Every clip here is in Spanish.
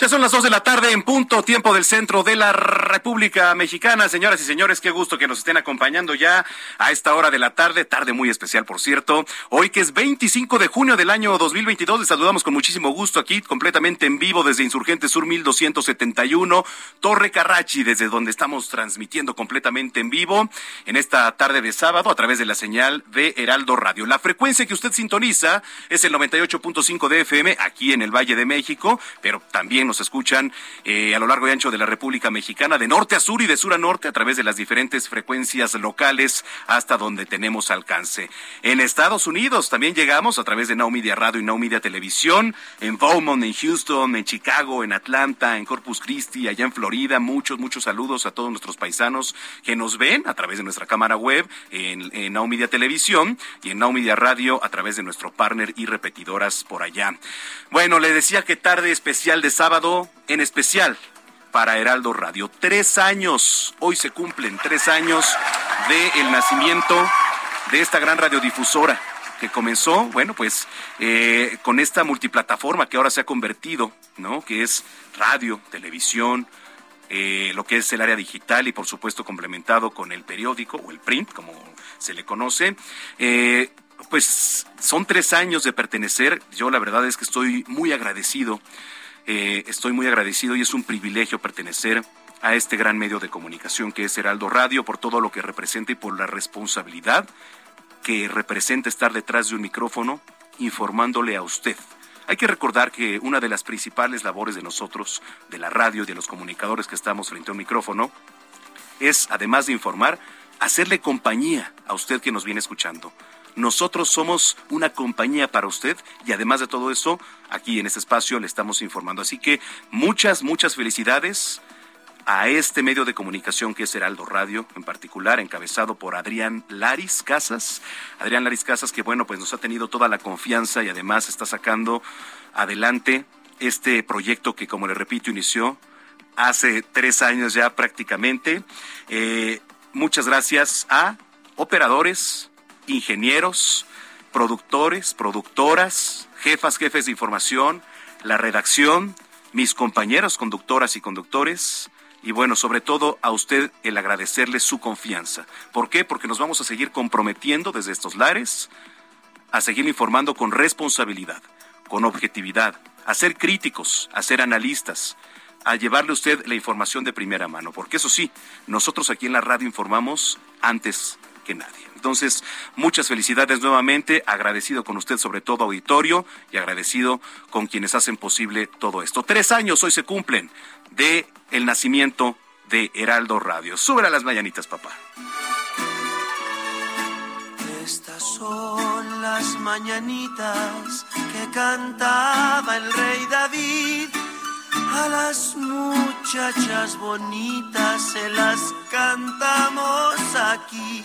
Ya son las dos de la tarde en punto, tiempo del centro de la República Mexicana. Señoras y señores, qué gusto que nos estén acompañando ya a esta hora de la tarde, tarde muy especial, por cierto. Hoy que es 25 de junio del año 2022, les saludamos con muchísimo gusto aquí, completamente en vivo desde Insurgente Sur 1271, Torre Carrachi, desde donde estamos transmitiendo completamente en vivo en esta tarde de sábado a través de la señal de Heraldo Radio. La frecuencia que usted sintoniza es el 98.5 de FM aquí en el Valle de México, pero también nos escuchan eh, a lo largo y ancho de la República Mexicana, de norte a sur y de sur a norte, a través de las diferentes frecuencias locales hasta donde tenemos alcance. En Estados Unidos también llegamos a través de Now Media Radio y Now Media Televisión, en Beaumont, en Houston, en Chicago, en Atlanta, en Corpus Christi, allá en Florida. Muchos, muchos saludos a todos nuestros paisanos que nos ven a través de nuestra cámara web, en, en Media Televisión y en Now Media Radio a través de nuestro partner y repetidoras por allá. Bueno, le decía que tarde especial de sábado en especial para Heraldo Radio. Tres años, hoy se cumplen tres años del el nacimiento de esta gran radiodifusora que comenzó, bueno, pues eh, con esta multiplataforma que ahora se ha convertido, ¿no? Que es radio, televisión, eh, lo que es el área digital y por supuesto complementado con el periódico o el print, como se le conoce. Eh, pues son tres años de pertenecer. Yo la verdad es que estoy muy agradecido eh, estoy muy agradecido y es un privilegio pertenecer a este gran medio de comunicación que es Heraldo Radio por todo lo que representa y por la responsabilidad que representa estar detrás de un micrófono informándole a usted. Hay que recordar que una de las principales labores de nosotros, de la radio y de los comunicadores que estamos frente a un micrófono, es, además de informar, hacerle compañía a usted que nos viene escuchando. Nosotros somos una compañía para usted y además de todo eso, aquí en este espacio le estamos informando. Así que muchas, muchas felicidades a este medio de comunicación que es Heraldo Radio, en particular encabezado por Adrián Laris Casas. Adrián Laris Casas que bueno, pues nos ha tenido toda la confianza y además está sacando adelante este proyecto que como le repito inició hace tres años ya prácticamente. Eh, muchas gracias a operadores, ingenieros, productores, productoras, jefas, jefes de información, la redacción, mis compañeros conductoras y conductores, y bueno, sobre todo a usted el agradecerle su confianza. ¿Por qué? Porque nos vamos a seguir comprometiendo desde estos lares a seguir informando con responsabilidad, con objetividad, a ser críticos, a ser analistas, a llevarle a usted la información de primera mano, porque eso sí, nosotros aquí en la radio informamos antes que nadie. Entonces, muchas felicidades nuevamente, agradecido con usted, sobre todo auditorio, y agradecido con quienes hacen posible todo esto. Tres años hoy se cumplen de el nacimiento de Heraldo Radio. Sube a las mañanitas, papá. Estas son las mañanitas que cantaba el rey David. A las muchachas bonitas se las cantamos aquí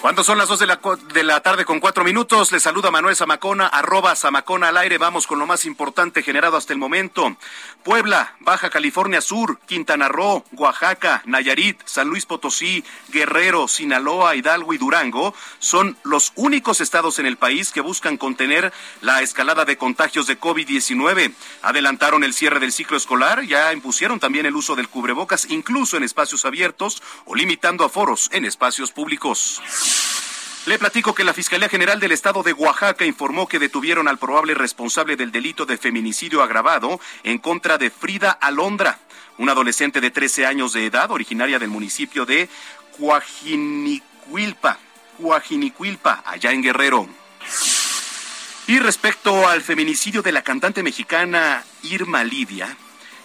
Cuando son las dos de la, de la tarde con cuatro minutos, le saluda Manuel Zamacona, arroba Zamacona al aire. Vamos con lo más importante generado hasta el momento. Puebla, Baja California Sur, Quintana Roo, Oaxaca, Nayarit, San Luis Potosí, Guerrero, Sinaloa, Hidalgo y Durango son los únicos estados en el país que buscan contener la escalada de contagios de COVID-19. Adelantaron el cierre del ciclo escolar, ya impusieron también el uso del cubrebocas, incluso en espacios abiertos o limitando aforos en espacios públicos. Le platico que la Fiscalía General del Estado de Oaxaca informó que detuvieron al probable responsable del delito de feminicidio agravado en contra de Frida Alondra, una adolescente de 13 años de edad, originaria del municipio de Cuajinicuilpa, Cuajinicuilpa, allá en Guerrero. Y respecto al feminicidio de la cantante mexicana Irma Lidia,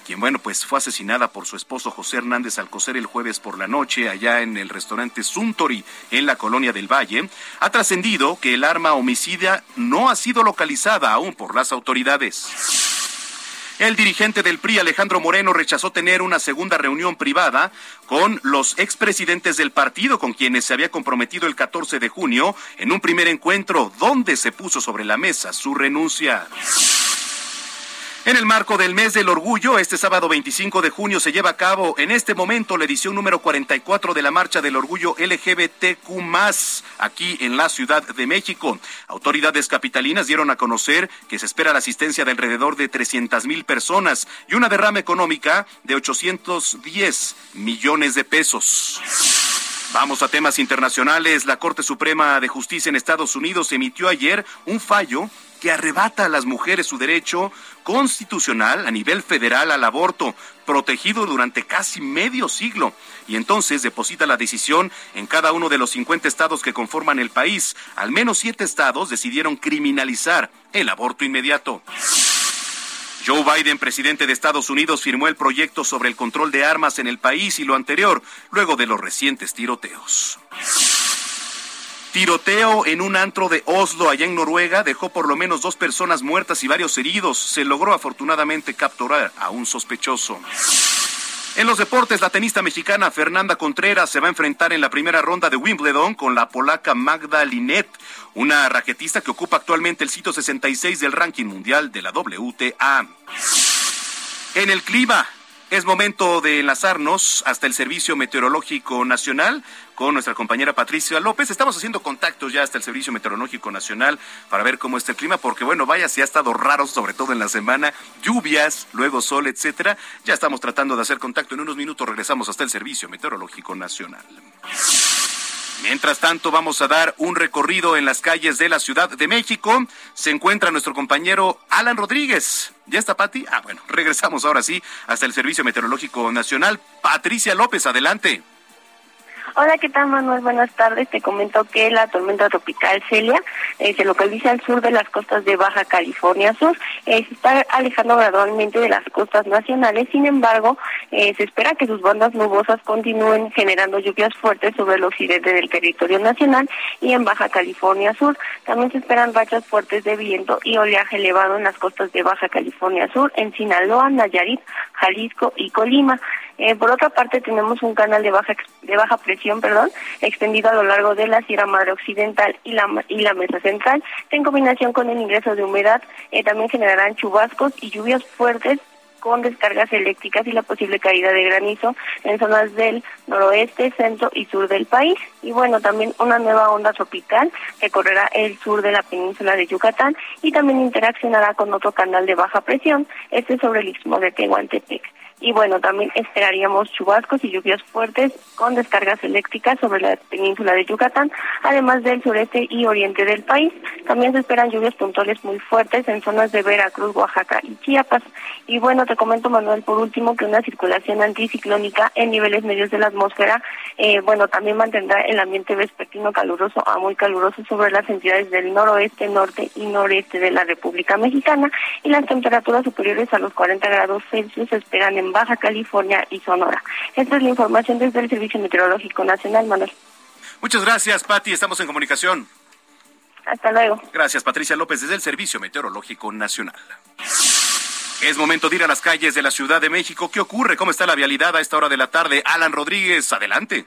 quien, bueno, pues fue asesinada por su esposo José Hernández Alcocer el jueves por la noche allá en el restaurante Suntory en la colonia del Valle, ha trascendido que el arma homicida no ha sido localizada aún por las autoridades. El dirigente del PRI, Alejandro Moreno, rechazó tener una segunda reunión privada con los expresidentes del partido con quienes se había comprometido el 14 de junio en un primer encuentro donde se puso sobre la mesa su renuncia. En el marco del mes del orgullo, este sábado 25 de junio se lleva a cabo en este momento la edición número 44 de la Marcha del Orgullo LGBTQ aquí en la Ciudad de México. Autoridades capitalinas dieron a conocer que se espera la asistencia de alrededor de 300 mil personas y una derrama económica de 810 millones de pesos. Vamos a temas internacionales. La Corte Suprema de Justicia en Estados Unidos emitió ayer un fallo que arrebata a las mujeres su derecho constitucional a nivel federal al aborto, protegido durante casi medio siglo, y entonces deposita la decisión en cada uno de los 50 estados que conforman el país. Al menos siete estados decidieron criminalizar el aborto inmediato. Joe Biden, presidente de Estados Unidos, firmó el proyecto sobre el control de armas en el país y lo anterior, luego de los recientes tiroteos. Tiroteo en un antro de Oslo, allá en Noruega, dejó por lo menos dos personas muertas y varios heridos. Se logró afortunadamente capturar a un sospechoso. En los deportes, la tenista mexicana Fernanda Contreras se va a enfrentar en la primera ronda de Wimbledon con la polaca Magda Linet, una raquetista que ocupa actualmente el sitio 66 del ranking mundial de la WTA. En el clima, es momento de enlazarnos hasta el Servicio Meteorológico Nacional con nuestra compañera Patricia López. Estamos haciendo contactos ya hasta el Servicio Meteorológico Nacional para ver cómo está el clima, porque bueno, vaya, si ha estado raro, sobre todo en la semana, lluvias, luego sol, etcétera. Ya estamos tratando de hacer contacto. En unos minutos regresamos hasta el Servicio Meteorológico Nacional. Mientras tanto, vamos a dar un recorrido en las calles de la Ciudad de México. Se encuentra nuestro compañero Alan Rodríguez. ¿Ya está Pati? Ah, bueno, regresamos ahora sí hasta el Servicio Meteorológico Nacional. Patricia López, adelante. Hola, ¿qué tal Manuel? Buenas tardes. Te comento que la tormenta tropical Celia eh, se localiza al sur de las costas de Baja California Sur. Eh, se está alejando gradualmente de las costas nacionales, sin embargo, eh, se espera que sus bandas nubosas continúen generando lluvias fuertes sobre el occidente del territorio nacional y en Baja California Sur. También se esperan rachas fuertes de viento y oleaje elevado en las costas de Baja California Sur, en Sinaloa, Nayarit, Jalisco y Colima. Eh, por otra parte, tenemos un canal de baja de baja presión, perdón, extendido a lo largo de la Sierra Madre Occidental y la y la Mesa Central, en combinación con el ingreso de humedad, eh, también generarán chubascos y lluvias fuertes con descargas eléctricas y la posible caída de granizo en zonas del noroeste, centro y sur del país. Y bueno, también una nueva onda tropical que correrá el sur de la península de Yucatán y también interaccionará con otro canal de baja presión, este sobre el istmo de Tehuantepec y bueno, también esperaríamos chubascos y lluvias fuertes con descargas eléctricas sobre la península de Yucatán, además del sureste y oriente del país. También se esperan lluvias puntuales muy fuertes en zonas de Veracruz, Oaxaca y Chiapas. Y bueno, te comento, Manuel, por último, que una circulación anticiclónica en niveles medios de la atmósfera, eh, bueno, también mantendrá el ambiente vespertino caluroso a muy caluroso sobre las entidades del noroeste, norte y noreste de la República Mexicana y las temperaturas superiores a los 40 grados Celsius esperan en Baja California y Sonora. Esta es la información desde el Servicio Meteorológico Nacional, Manuel. Muchas gracias, Pati. Estamos en comunicación. Hasta luego. Gracias, Patricia López, desde el Servicio Meteorológico Nacional. Es momento de ir a las calles de la Ciudad de México. ¿Qué ocurre? ¿Cómo está la vialidad a esta hora de la tarde? Alan Rodríguez, adelante.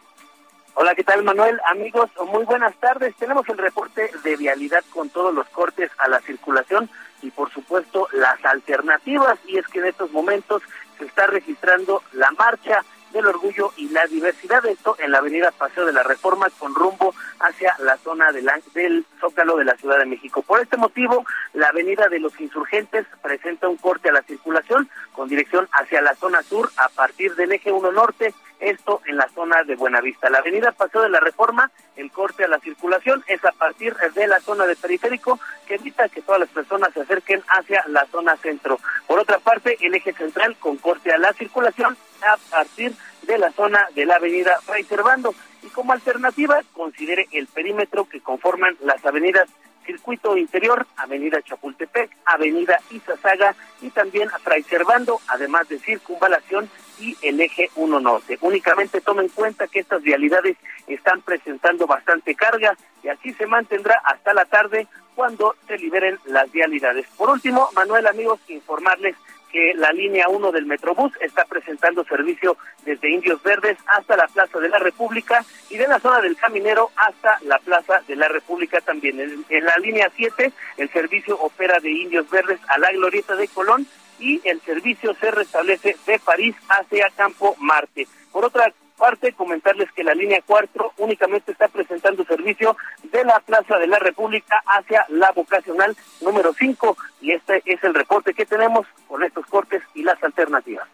Hola, ¿qué tal Manuel? Amigos, muy buenas tardes. Tenemos el reporte de vialidad con todos los cortes a la circulación y por supuesto las alternativas. Y es que en estos momentos se está registrando la marcha del orgullo y la diversidad. Esto en la avenida Paseo de la Reforma con rumbo hacia la zona del, del Zócalo de la Ciudad de México. Por este motivo, la avenida de los insurgentes presenta un corte a la circulación con dirección hacia la zona sur a partir del eje 1 norte, esto en la zona de Buenavista. La avenida Paseo de la Reforma, el corte a la circulación es a partir de la zona de periférico que evita que todas las personas se acerquen hacia la zona centro. Por otra parte, el eje central con corte a la circulación a partir de la zona de la avenida Fray Servando. Y como alternativa, considere el perímetro que conforman las avenidas Circuito Interior, Avenida Chapultepec, Avenida Izazaga y también Fray Servando, además de Circunvalación y el eje 1 Norte. Únicamente tome en cuenta que estas vialidades están presentando bastante carga y así se mantendrá hasta la tarde cuando se liberen las vialidades. Por último, Manuel, amigos, informarles que la línea 1 del Metrobús está presentando servicio desde Indios Verdes hasta la Plaza de la República y de la zona del Caminero hasta la Plaza de la República también. En, la línea 7 el servicio opera de Indios Verdes a la Glorieta de Colón y el servicio se restablece de París hacia Campo Marte. Por otra parte, comentarles que la línea 4 únicamente está presentando servicio de la Plaza de la República hacia la vocacional número 5 y este es el reporte que tenemos con estos cortes y las alternativas.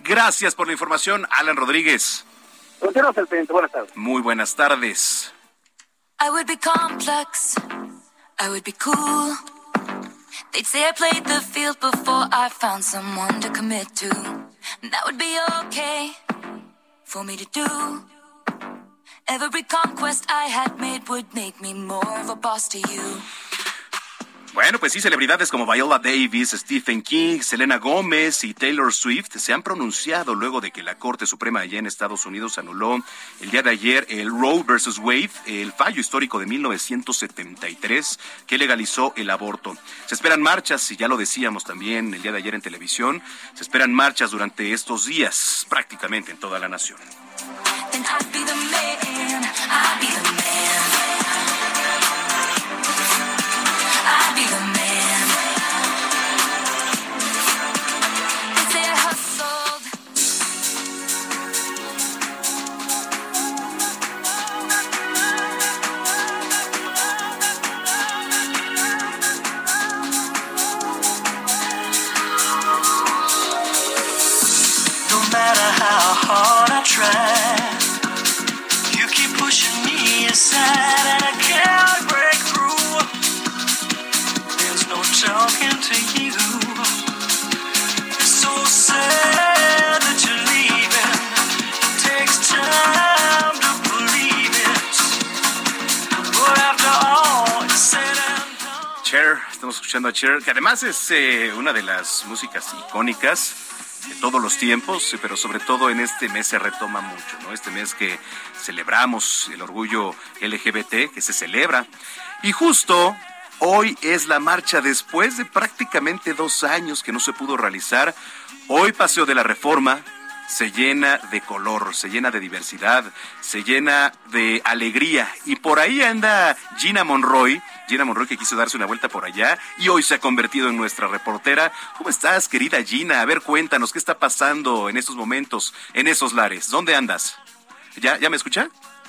Gracias por la información, Alan Rodríguez. Continuamos el pendiente. Buenas tardes. Muy buenas tardes. I would be complex. I would be cool. They'd say I played the field before I found someone to commit to. That would be okay. For me to do. Every conquest I had made would make me more of a boss to you. Bueno, pues sí, celebridades como Viola Davis, Stephen King, Selena Gómez y Taylor Swift se han pronunciado luego de que la Corte Suprema allá en Estados Unidos anuló el día de ayer el Roe versus Wade, el fallo histórico de 1973 que legalizó el aborto. Se esperan marchas, y ya lo decíamos también el día de ayer en televisión, se esperan marchas durante estos días prácticamente en toda la nación. Cher, estamos escuchando a Cher, que además es eh, una de las músicas icónicas de todos los tiempos, pero sobre todo en este mes se retoma mucho, ¿no? Este mes que celebramos el orgullo LGBT, que se celebra. Y justo hoy es la marcha después de prácticamente dos años que no se pudo realizar. Hoy Paseo de la Reforma se llena de color, se llena de diversidad, se llena de alegría. Y por ahí anda Gina Monroy, Gina Monroy que quiso darse una vuelta por allá y hoy se ha convertido en nuestra reportera. ¿Cómo estás, querida Gina? A ver, cuéntanos, ¿qué está pasando en estos momentos, en esos lares? ¿Dónde andas? ¿Ya, ya me escucha?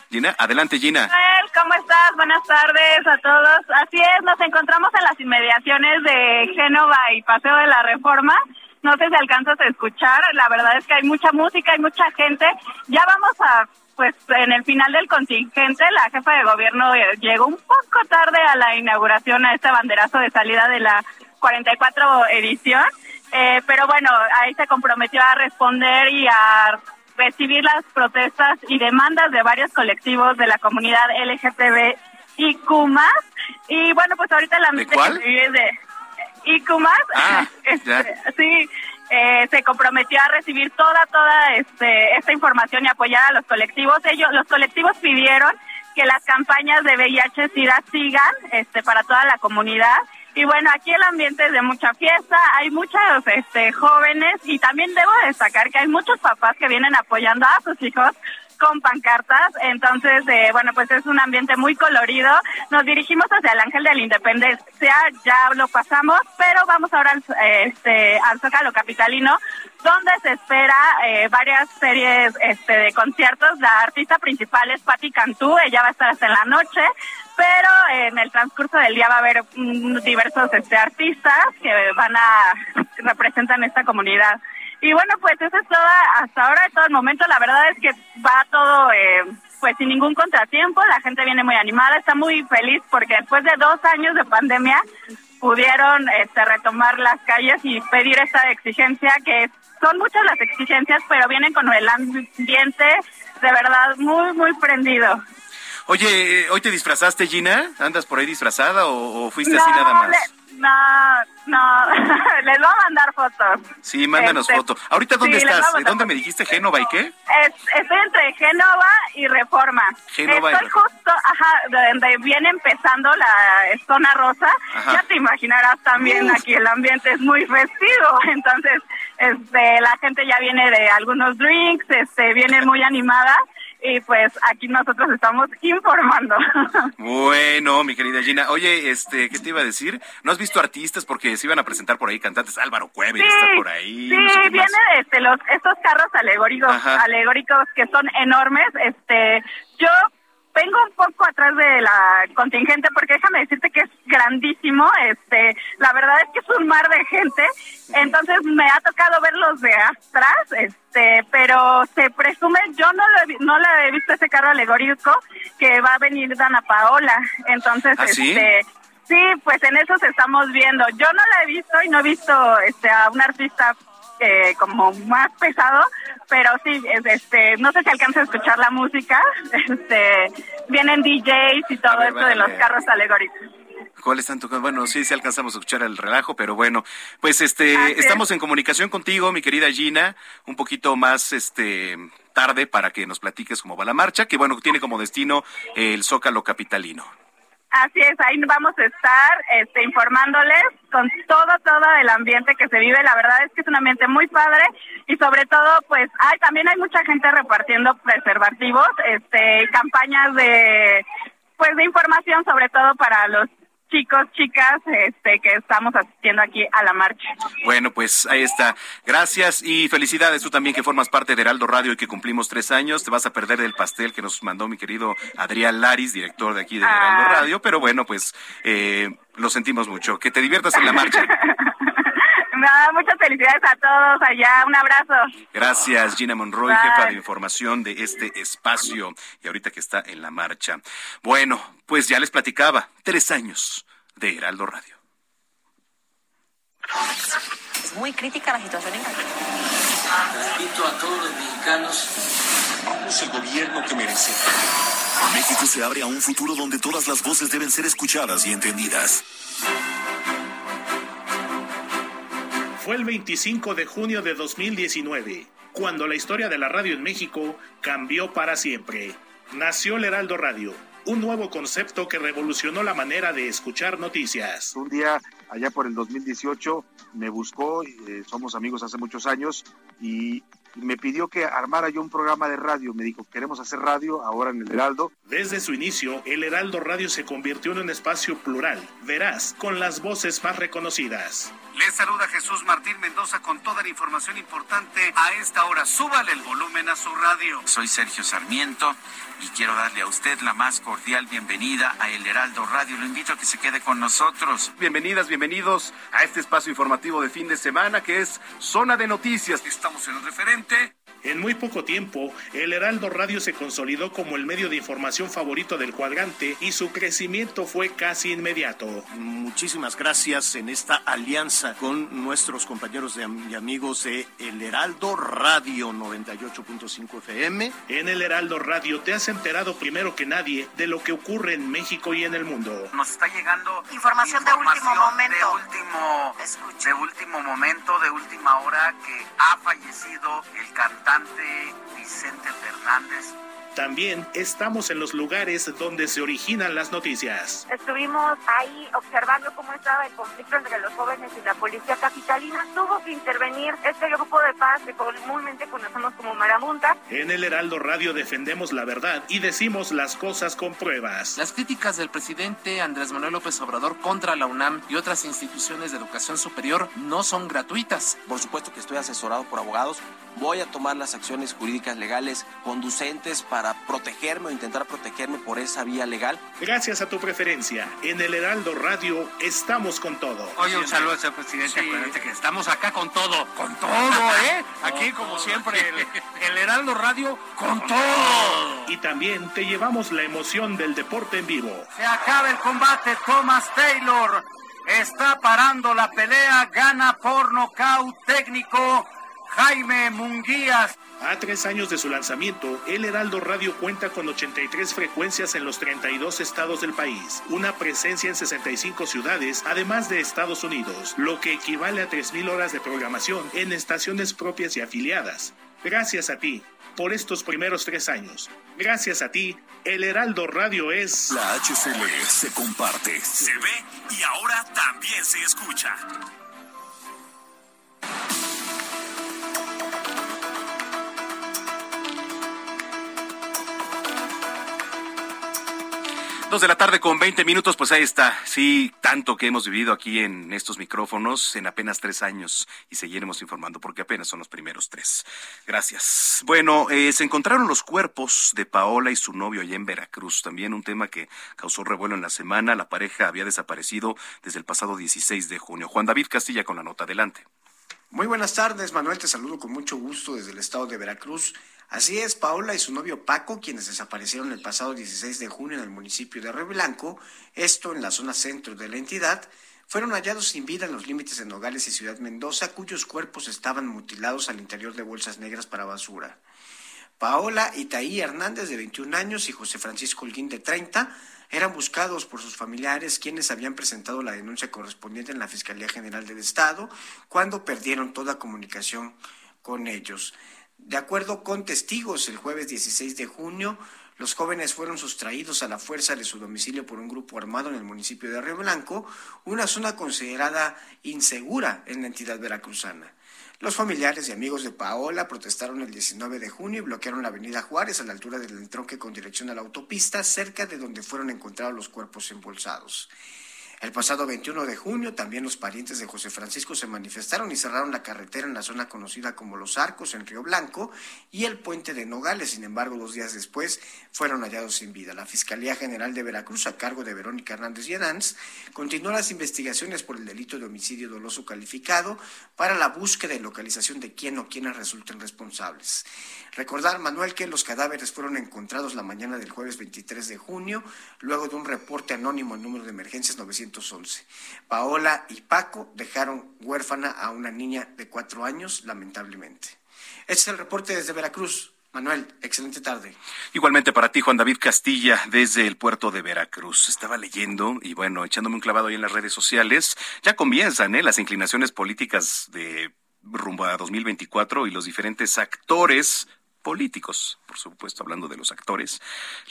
Gina, adelante Gina. ¿Cómo estás? Buenas tardes a todos. Así es, nos encontramos en las inmediaciones de Génova y Paseo de la Reforma. No sé si alcanzas a escuchar, la verdad es que hay mucha música, hay mucha gente. Ya vamos a pues en el final del contingente la jefa de gobierno eh, llegó un poco tarde a la inauguración, a este banderazo de salida de la 44 edición, eh, pero bueno, ahí se comprometió a responder y a recibir las protestas y demandas de varios colectivos de la comunidad LGTB y Kumas. Y bueno, pues ahorita la ¿De cuál? de ICUMAS, ah, este, sí, eh, se comprometió a recibir toda, toda este, esta información y apoyar a los colectivos. Ellos, los colectivos pidieron que las campañas de VIH-Sida sigan este, para toda la comunidad. Y bueno, aquí el ambiente es de mucha fiesta, hay muchos este, jóvenes y también debo destacar que hay muchos papás que vienen apoyando a sus hijos con pancartas. Entonces, eh, bueno, pues es un ambiente muy colorido. Nos dirigimos hacia el Ángel de la Independencia, ya lo pasamos, pero vamos ahora al, este, al Zócalo Capitalino, donde se espera eh, varias series este, de conciertos. La artista principal es Patti Cantú, ella va a estar hasta en la noche, pero en el transcurso del día va a haber mm, diversos este, artistas que van a representar esta comunidad. Y bueno, pues eso es todo hasta ahora, de todo el momento. La verdad es que va todo eh, pues sin ningún contratiempo. La gente viene muy animada, está muy feliz porque después de dos años de pandemia pudieron este, retomar las calles y pedir esta exigencia que son muchas las exigencias, pero vienen con el ambiente de verdad muy, muy prendido. Oye, ¿hoy te disfrazaste, Gina? ¿Andas por ahí disfrazada o, fuiste así nada más? No, no, les voy a mandar fotos. Sí, mándanos este, fotos. ¿Ahorita dónde estás? ¿Dónde me dijiste Génova y qué? estoy entre Génova y Reforma. Génova estoy justo, ajá, donde viene empezando la zona rosa. Ya te imaginarás también aquí el ambiente es muy festivo, entonces este la gente ya viene de algunos drinks, este viene muy animada y pues aquí nosotros estamos informando. Bueno, mi querida Gina, oye, este, ¿qué te iba a decir? ¿No has visto artistas porque se iban a presentar por ahí cantantes? Álvaro Cueve está por ahí. Sí, no viene este, los, estos carros alegóricos, alegóricos que son enormes. Este, yo vengo un poco atrás de la contingente porque déjame decirte que es grandísimo, este, la verdad es que es un mar de gente, entonces me ha tocado verlos de atrás, este, pero se presume, yo no lo no le he visto ese carro alegórico que va a venir Dana Paola, entonces, ¿Ah, este, sí, pues en eso se estamos viendo. Yo no la he visto y no he visto, este, a un artista eh, como más pesado, pero sí, este, no sé si alcanza a escuchar la música, este, vienen DJs y todo esto de los carros alegóricos. ¿Cuáles están tocando? Bueno, sí, sí alcanzamos a escuchar el relajo, pero bueno, pues este, estamos en comunicación contigo, mi querida Gina, un poquito más, este, tarde para que nos platiques cómo va la marcha, que bueno, tiene como destino el Zócalo Capitalino. Así es, ahí vamos a estar este, informándoles con todo, todo el ambiente que se vive. La verdad es que es un ambiente muy padre y sobre todo, pues, hay, también hay mucha gente repartiendo preservativos, este, campañas de, pues, de información sobre todo para los chicos, chicas, este, que estamos asistiendo aquí a la marcha. Bueno, pues ahí está. Gracias y felicidades tú también que formas parte de Heraldo Radio y que cumplimos tres años. Te vas a perder el pastel que nos mandó mi querido Adrián Laris, director de aquí de Heraldo ah. Radio, pero bueno, pues eh, lo sentimos mucho. Que te diviertas en la marcha. muchas felicidades a todos allá. Un abrazo. Gracias, Gina Monroy, jefa de información de este espacio y ahorita que está en la marcha. Bueno, pues ya les platicaba, tres años de Heraldo Radio. Es muy crítica la situación en Repito a todos los mexicanos, es el gobierno que merece. México se abre a un futuro donde todas las voces deben ser escuchadas y entendidas. Fue el 25 de junio de 2019, cuando la historia de la radio en México cambió para siempre. Nació el Heraldo Radio, un nuevo concepto que revolucionó la manera de escuchar noticias. Un día, allá por el 2018, me buscó, eh, somos amigos hace muchos años, y me pidió que armara yo un programa de radio. Me dijo, queremos hacer radio ahora en el Heraldo. Desde su inicio, el Heraldo Radio se convirtió en un espacio plural, veraz, con las voces más reconocidas. Les saluda Jesús Martín Mendoza con toda la información importante a esta hora. Súbale el volumen a su radio. Soy Sergio Sarmiento y quiero darle a usted la más cordial bienvenida a El Heraldo Radio. Lo invito a que se quede con nosotros. Bienvenidas, bienvenidos a este espacio informativo de fin de semana que es Zona de Noticias. Estamos en el referente. En muy poco tiempo, el Heraldo Radio se consolidó como el medio de información favorito del cuadrante y su crecimiento fue casi inmediato. Muchísimas gracias en esta alianza con nuestros compañeros y amigos de El Heraldo Radio 98.5 FM. En El Heraldo Radio te has enterado primero que nadie de lo que ocurre en México y en el mundo. Nos está llegando información, de último momento. De último, de último momento, de última hora que ha fallecido el cantante Vicente Fernández, También estamos en los lugares donde se originan las noticias. Estuvimos ahí observando cómo estaba el conflicto entre los jóvenes y la policía capitalina. Tuvo que intervenir este grupo de paz que comúnmente conocemos como Marabunta. En el Heraldo Radio defendemos la verdad y decimos las cosas con pruebas. Las críticas del presidente Andrés Manuel López Obrador contra la UNAM y otras instituciones de educación superior no son gratuitas. Por supuesto que estoy asesorado por abogados. Voy a tomar las acciones jurídicas legales conducentes para protegerme o intentar protegerme por esa vía legal. Gracias a tu preferencia, en el Heraldo Radio estamos con todo. Oye, un saludo, señor presidente. Acuérdate que estamos acá con todo. Con todo, ¿eh? Aquí, como siempre, el, el Heraldo Radio con todo. Y también te llevamos la emoción del deporte en vivo. Se acaba el combate, Thomas Taylor está parando la pelea, gana por nocaut técnico Jaime Munguías. A tres años de su lanzamiento, El Heraldo Radio cuenta con 83 frecuencias en los 32 estados del país, una presencia en 65 ciudades, además de Estados Unidos, lo que equivale a 3.000 horas de programación en estaciones propias y afiliadas. Gracias a ti por estos primeros tres años. Gracias a ti, El Heraldo Radio es... La HCL se comparte, se ve y ahora también se escucha. Dos de la tarde con 20 minutos, pues ahí está. Sí, tanto que hemos vivido aquí en estos micrófonos en apenas tres años y seguiremos informando porque apenas son los primeros tres. Gracias. Bueno, eh, se encontraron los cuerpos de Paola y su novio allá en Veracruz. También un tema que causó revuelo en la semana. La pareja había desaparecido desde el pasado 16 de junio. Juan David Castilla con la nota. Adelante. Muy buenas tardes, Manuel. Te saludo con mucho gusto desde el estado de Veracruz. Así es, Paola y su novio Paco, quienes desaparecieron el pasado 16 de junio en el municipio de Río Blanco, esto en la zona centro de la entidad, fueron hallados sin vida en los límites de Nogales y Ciudad Mendoza, cuyos cuerpos estaban mutilados al interior de bolsas negras para basura. Paola Itaí Hernández, de 21 años, y José Francisco Holguín, de 30, eran buscados por sus familiares, quienes habían presentado la denuncia correspondiente en la Fiscalía General del Estado, cuando perdieron toda comunicación con ellos. De acuerdo con testigos, el jueves 16 de junio, los jóvenes fueron sustraídos a la fuerza de su domicilio por un grupo armado en el municipio de Río Blanco, una zona considerada insegura en la entidad veracruzana. Los familiares y amigos de Paola protestaron el 19 de junio y bloquearon la avenida Juárez a la altura del entronque con dirección a la autopista, cerca de donde fueron encontrados los cuerpos embolsados. El pasado 21 de junio también los parientes de José Francisco se manifestaron y cerraron la carretera en la zona conocida como Los Arcos en Río Blanco y el puente de Nogales. Sin embargo, dos días después fueron hallados sin vida. La Fiscalía General de Veracruz, a cargo de Verónica Hernández Lledans, continuó las investigaciones por el delito de homicidio doloso calificado para la búsqueda y localización de quién o quiénes resulten responsables. Recordar, Manuel, que los cadáveres fueron encontrados la mañana del jueves 23 de junio, luego de un reporte anónimo en número de emergencias 911. Paola y Paco dejaron huérfana a una niña de cuatro años, lamentablemente. Este es el reporte desde Veracruz. Manuel, excelente tarde. Igualmente para ti, Juan David Castilla, desde el puerto de Veracruz. Estaba leyendo y bueno, echándome un clavado ahí en las redes sociales. Ya comienzan ¿eh? las inclinaciones políticas de rumbo a 2024 y los diferentes actores políticos, por supuesto, hablando de los actores,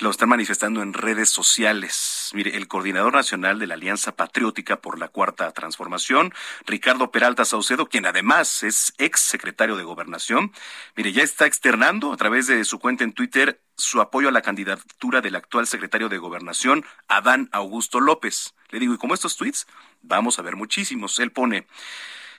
lo están manifestando en redes sociales. Mire, el coordinador nacional de la Alianza Patriótica por la Cuarta Transformación, Ricardo Peralta Saucedo, quien además es ex secretario de Gobernación, mire, ya está externando a través de su cuenta en Twitter su apoyo a la candidatura del actual secretario de Gobernación, Adán Augusto López. Le digo, y como estos tweets, vamos a ver muchísimos. Él pone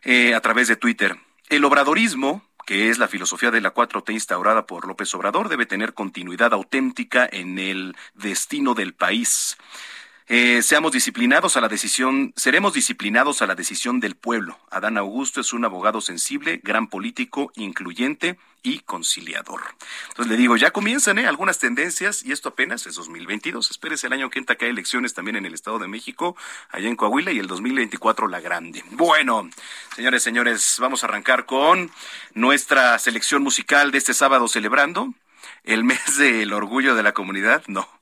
eh, a través de Twitter, el obradorismo que es la filosofía de la 4T instaurada por López Obrador, debe tener continuidad auténtica en el destino del país. Eh, seamos disciplinados a la decisión, seremos disciplinados a la decisión del pueblo. Adán Augusto es un abogado sensible, gran político, incluyente y conciliador. Entonces le digo, ya comienzan ¿eh? algunas tendencias y esto apenas es 2022. Espérese el año que entra que hay elecciones también en el Estado de México, allá en Coahuila y el 2024 la grande. Bueno, señores, señores, vamos a arrancar con nuestra selección musical de este sábado celebrando el mes del orgullo de la comunidad. No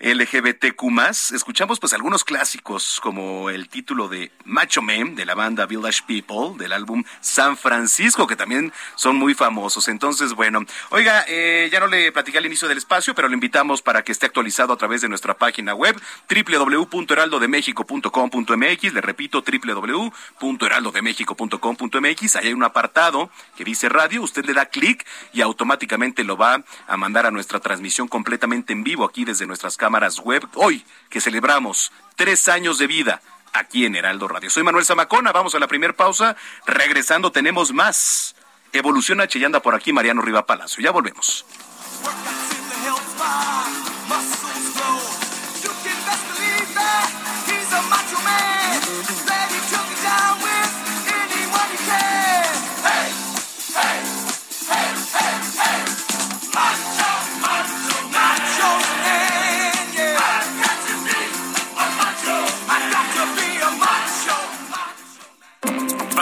LGBTQ+, escuchamos pues algunos clásicos como el título de Macho Man de la banda Village People del álbum San Francisco que también son muy famosos. Entonces, bueno, oiga, eh, ya no le platicé al inicio del espacio, pero lo invitamos para que esté actualizado a través de nuestra página web www.heraldodemexico.com.mx, le repito www.heraldodemexico.com.mx, ahí hay un apartado que dice radio, usted le da clic y automáticamente lo va a mandar a nuestra transmisión completamente en vivo aquí desde nuestras cámaras web. Hoy que celebramos tres años de vida aquí en Heraldo Radio. Soy Manuel Zamacona, vamos a la primera pausa. Regresando tenemos más. Evolución H por aquí Mariano Riva Palacio. Ya volvemos.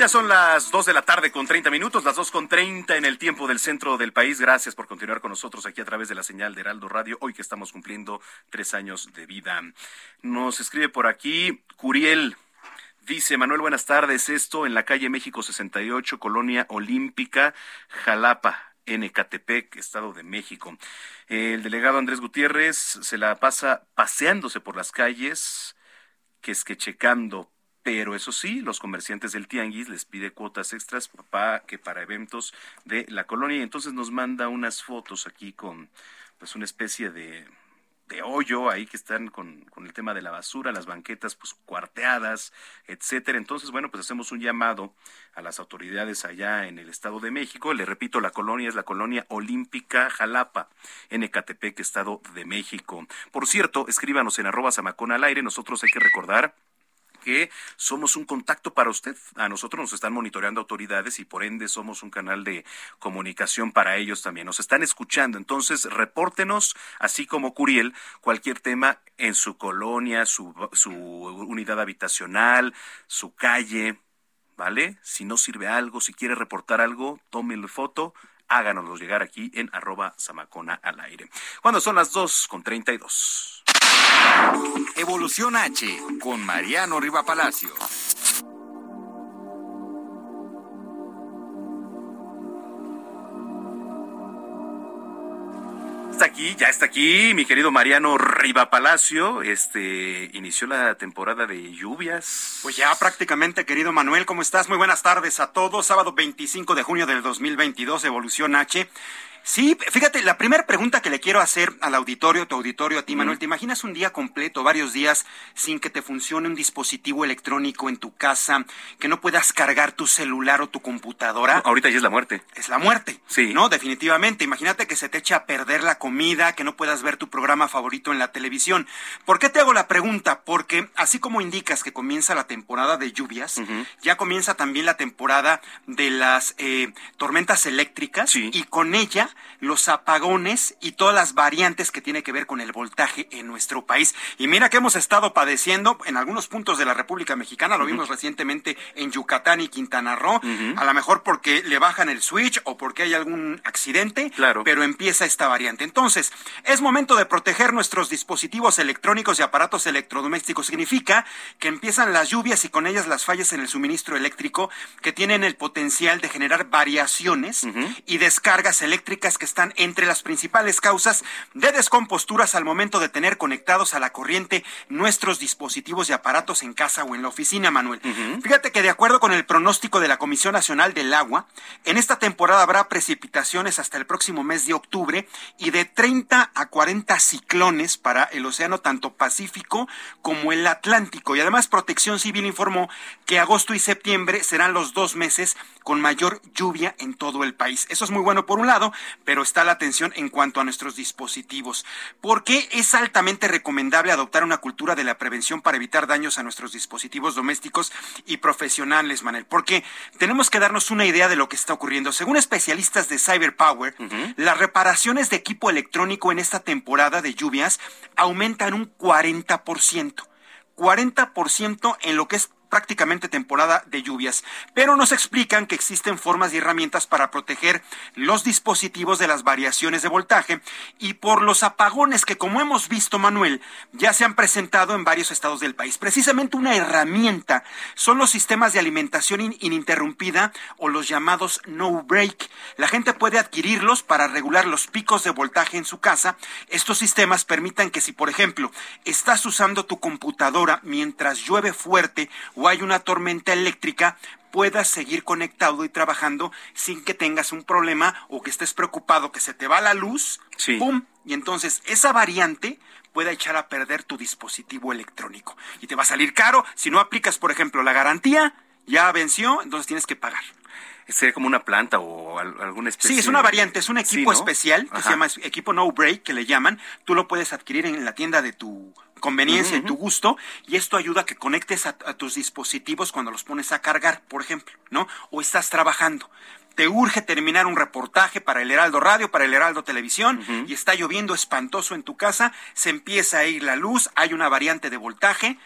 Ya son las 2 de la tarde con 30 minutos, las 2 con 30 en el tiempo del centro del país. Gracias por continuar con nosotros aquí a través de la señal de Heraldo Radio, hoy que estamos cumpliendo tres años de vida. Nos escribe por aquí Curiel. Dice Manuel, buenas tardes. Esto en la calle México 68, Colonia Olímpica, Jalapa, en Ecatepec, Estado de México. El delegado Andrés Gutiérrez se la pasa paseándose por las calles, que es que checando pero eso sí, los comerciantes del Tianguis les pide cuotas extras para que para eventos de la colonia y entonces nos manda unas fotos aquí con pues una especie de, de hoyo ahí que están con, con, el tema de la basura, las banquetas pues cuarteadas, etcétera. Entonces, bueno, pues hacemos un llamado a las autoridades allá en el Estado de México. Le repito, la colonia es la colonia Olímpica Jalapa, en Ecatepec, Estado de México. Por cierto, escríbanos en arroba Zamacona al aire. Nosotros hay que recordar que somos un contacto para usted. A nosotros nos están monitoreando autoridades y por ende somos un canal de comunicación para ellos también. Nos están escuchando. Entonces, repórtenos, así como Curiel, cualquier tema en su colonia, su, su unidad habitacional, su calle. ¿Vale? Si no sirve algo, si quiere reportar algo, tómelo foto, háganoslo llegar aquí en arroba zamacona al aire. Cuando son las dos con treinta y dos. Evolución H con Mariano Riva Palacio. Está aquí, ya está aquí, mi querido Mariano Riva Palacio. Este inició la temporada de lluvias. Pues ya prácticamente, querido Manuel, ¿cómo estás? Muy buenas tardes a todos. Sábado 25 de junio del 2022, Evolución H. Sí, fíjate, la primera pregunta que le quiero hacer al auditorio, tu auditorio, a ti, Manuel, ¿te imaginas un día completo, varios días, sin que te funcione un dispositivo electrónico en tu casa, que no puedas cargar tu celular o tu computadora? ahorita ya es la muerte. Es la muerte. Sí. No, definitivamente. Imagínate que se te echa a perder la comida, que no puedas ver tu programa favorito en la televisión. ¿Por qué te hago la pregunta? Porque así como indicas que comienza la temporada de lluvias, ya comienza también la temporada de las eh, tormentas eléctricas y con ella los apagones y todas las variantes que tiene que ver con el voltaje en nuestro país. Y mira que hemos estado padeciendo en algunos puntos de la República Mexicana, lo vimos recientemente en Yucatán y Quintana Roo, a lo mejor porque le bajan el switch o porque hay algún accidente, claro. pero empieza esta variante. Entonces, es momento de proteger nuestros dispositivos electrónicos y aparatos electrodomésticos. Significa que empiezan las lluvias y con ellas las fallas en el suministro eléctrico que tienen el potencial de generar variaciones y descargas eléctricas eléctricas que están entre las principales causas de descomposturas al momento de tener conectados a la corriente nuestros dispositivos y aparatos en casa o en la oficina, Manuel. Fíjate que de acuerdo con el pronóstico de la Comisión Nacional del Agua, en esta temporada habrá precipitaciones hasta el próximo mes de octubre y de 30 a 40 ciclones para el océano tanto Pacífico como el Atlántico. Y además Protección Civil informó que agosto y septiembre serán los dos meses con mayor lluvia en todo el país. Eso es muy bueno por un lado, pero está la atención en cuanto a nuestros dispositivos. ¿Por qué es altamente recomendable adoptar una cultura de la prevención para evitar daños a nuestros dispositivos domésticos y profesionales, Manel? Porque tenemos que darnos una idea de lo que está ocurriendo. Según especialistas de Cyberpower, las reparaciones de equipo electrónico en esta temporada de lluvias aumentan un 40%. 40% en lo que es prácticamente temporada de lluvias, pero nos explican que existen formas y herramientas para proteger los dispositivos de las variaciones de voltaje y por los apagones que, como hemos visto, Manuel, ya se han presentado en varios estados del país. Precisamente una herramienta son los sistemas de alimentación ininterrumpida o los llamados no break. La gente puede adquirirlos para regular los picos de voltaje en su casa. Estos sistemas permitan que si, por ejemplo, estás usando tu computadora mientras llueve fuerte hay una tormenta eléctrica, puedas seguir conectado y trabajando sin que tengas un problema o que estés preocupado que se te va la luz, ¡pum! Y entonces esa variante puede echar a perder tu dispositivo electrónico. Y te va a salir caro si no aplicas, por ejemplo, la garantía, ya venció, entonces tienes que pagar. ¿Sería como una planta o alguna especie? Sí, es una variante, es un equipo especial que se llama equipo No Break, que le llaman. Tú lo puedes adquirir en la tienda de tu conveniencia y tu gusto, y esto ayuda a que conectes a, tus dispositivos cuando los pones a cargar, por ejemplo, ¿no? O estás trabajando te urge terminar un reportaje para el Heraldo Radio, para el Heraldo Televisión, y está lloviendo espantoso en tu casa, se empieza a ir la luz, hay una variante de voltaje,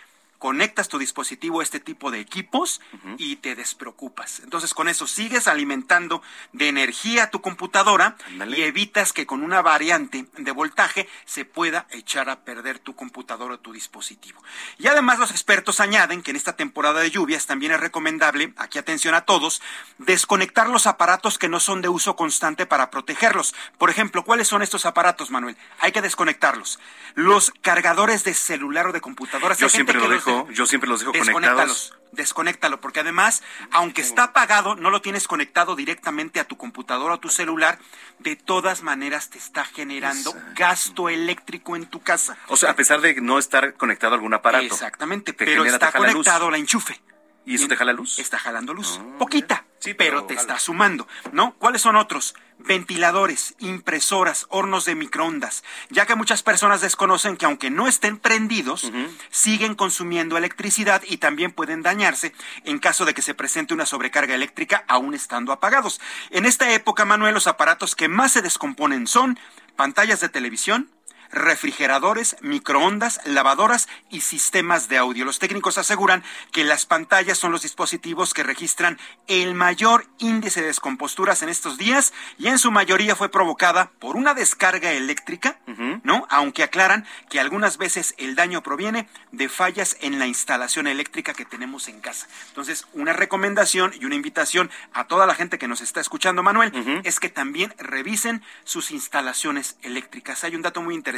conectas tu dispositivo a este tipo de equipos y te despreocupas. Entonces con eso sigues alimentando de energía tu computadora y evitas que con una variante de voltaje se pueda echar a perder tu computadora o tu dispositivo. Y además los expertos añaden que en esta temporada de lluvias también es recomendable, aquí atención a todos, desconectar los aparatos que no son de uso constante para protegerlos. Por ejemplo, ¿cuáles son estos aparatos, Manuel? Hay que desconectarlos. Los cargadores de celular o de computadora. Yo siempre lo dejo yo siempre los dejo conectados. Desconéctalo, porque además, aunque está apagado, no lo tienes conectado directamente a tu computadora o tu celular, de todas maneras te está generando gasto eléctrico en tu casa. O sea, a pesar de no estar conectado a algún aparato. Exactamente, pero está conectado la enchufe. ¿Y eso te jala luz? Está jalando luz. Ah, Poquita. Sí, pero, te está sumando, ¿no? ¿Cuáles son otros? Ventiladores, impresoras, hornos de microondas, ya que muchas personas desconocen que aunque no estén prendidos, siguen consumiendo electricidad y también pueden dañarse en caso de que se presente una sobrecarga eléctrica aún estando apagados. En esta época, Manuel, los aparatos que más se descomponen son pantallas de televisión, refrigeradores, microondas, lavadoras y sistemas de audio. Los técnicos aseguran que las pantallas son los dispositivos que registran el mayor índice de descomposturas en estos días y en su mayoría fue provocada por una descarga eléctrica, ¿no? Aunque aclaran que algunas veces el daño proviene de fallas en la instalación eléctrica que tenemos en casa. Entonces, una recomendación y una invitación a toda la gente que nos está escuchando, Manuel, es que también revisen sus instalaciones eléctricas. Hay un dato muy interesante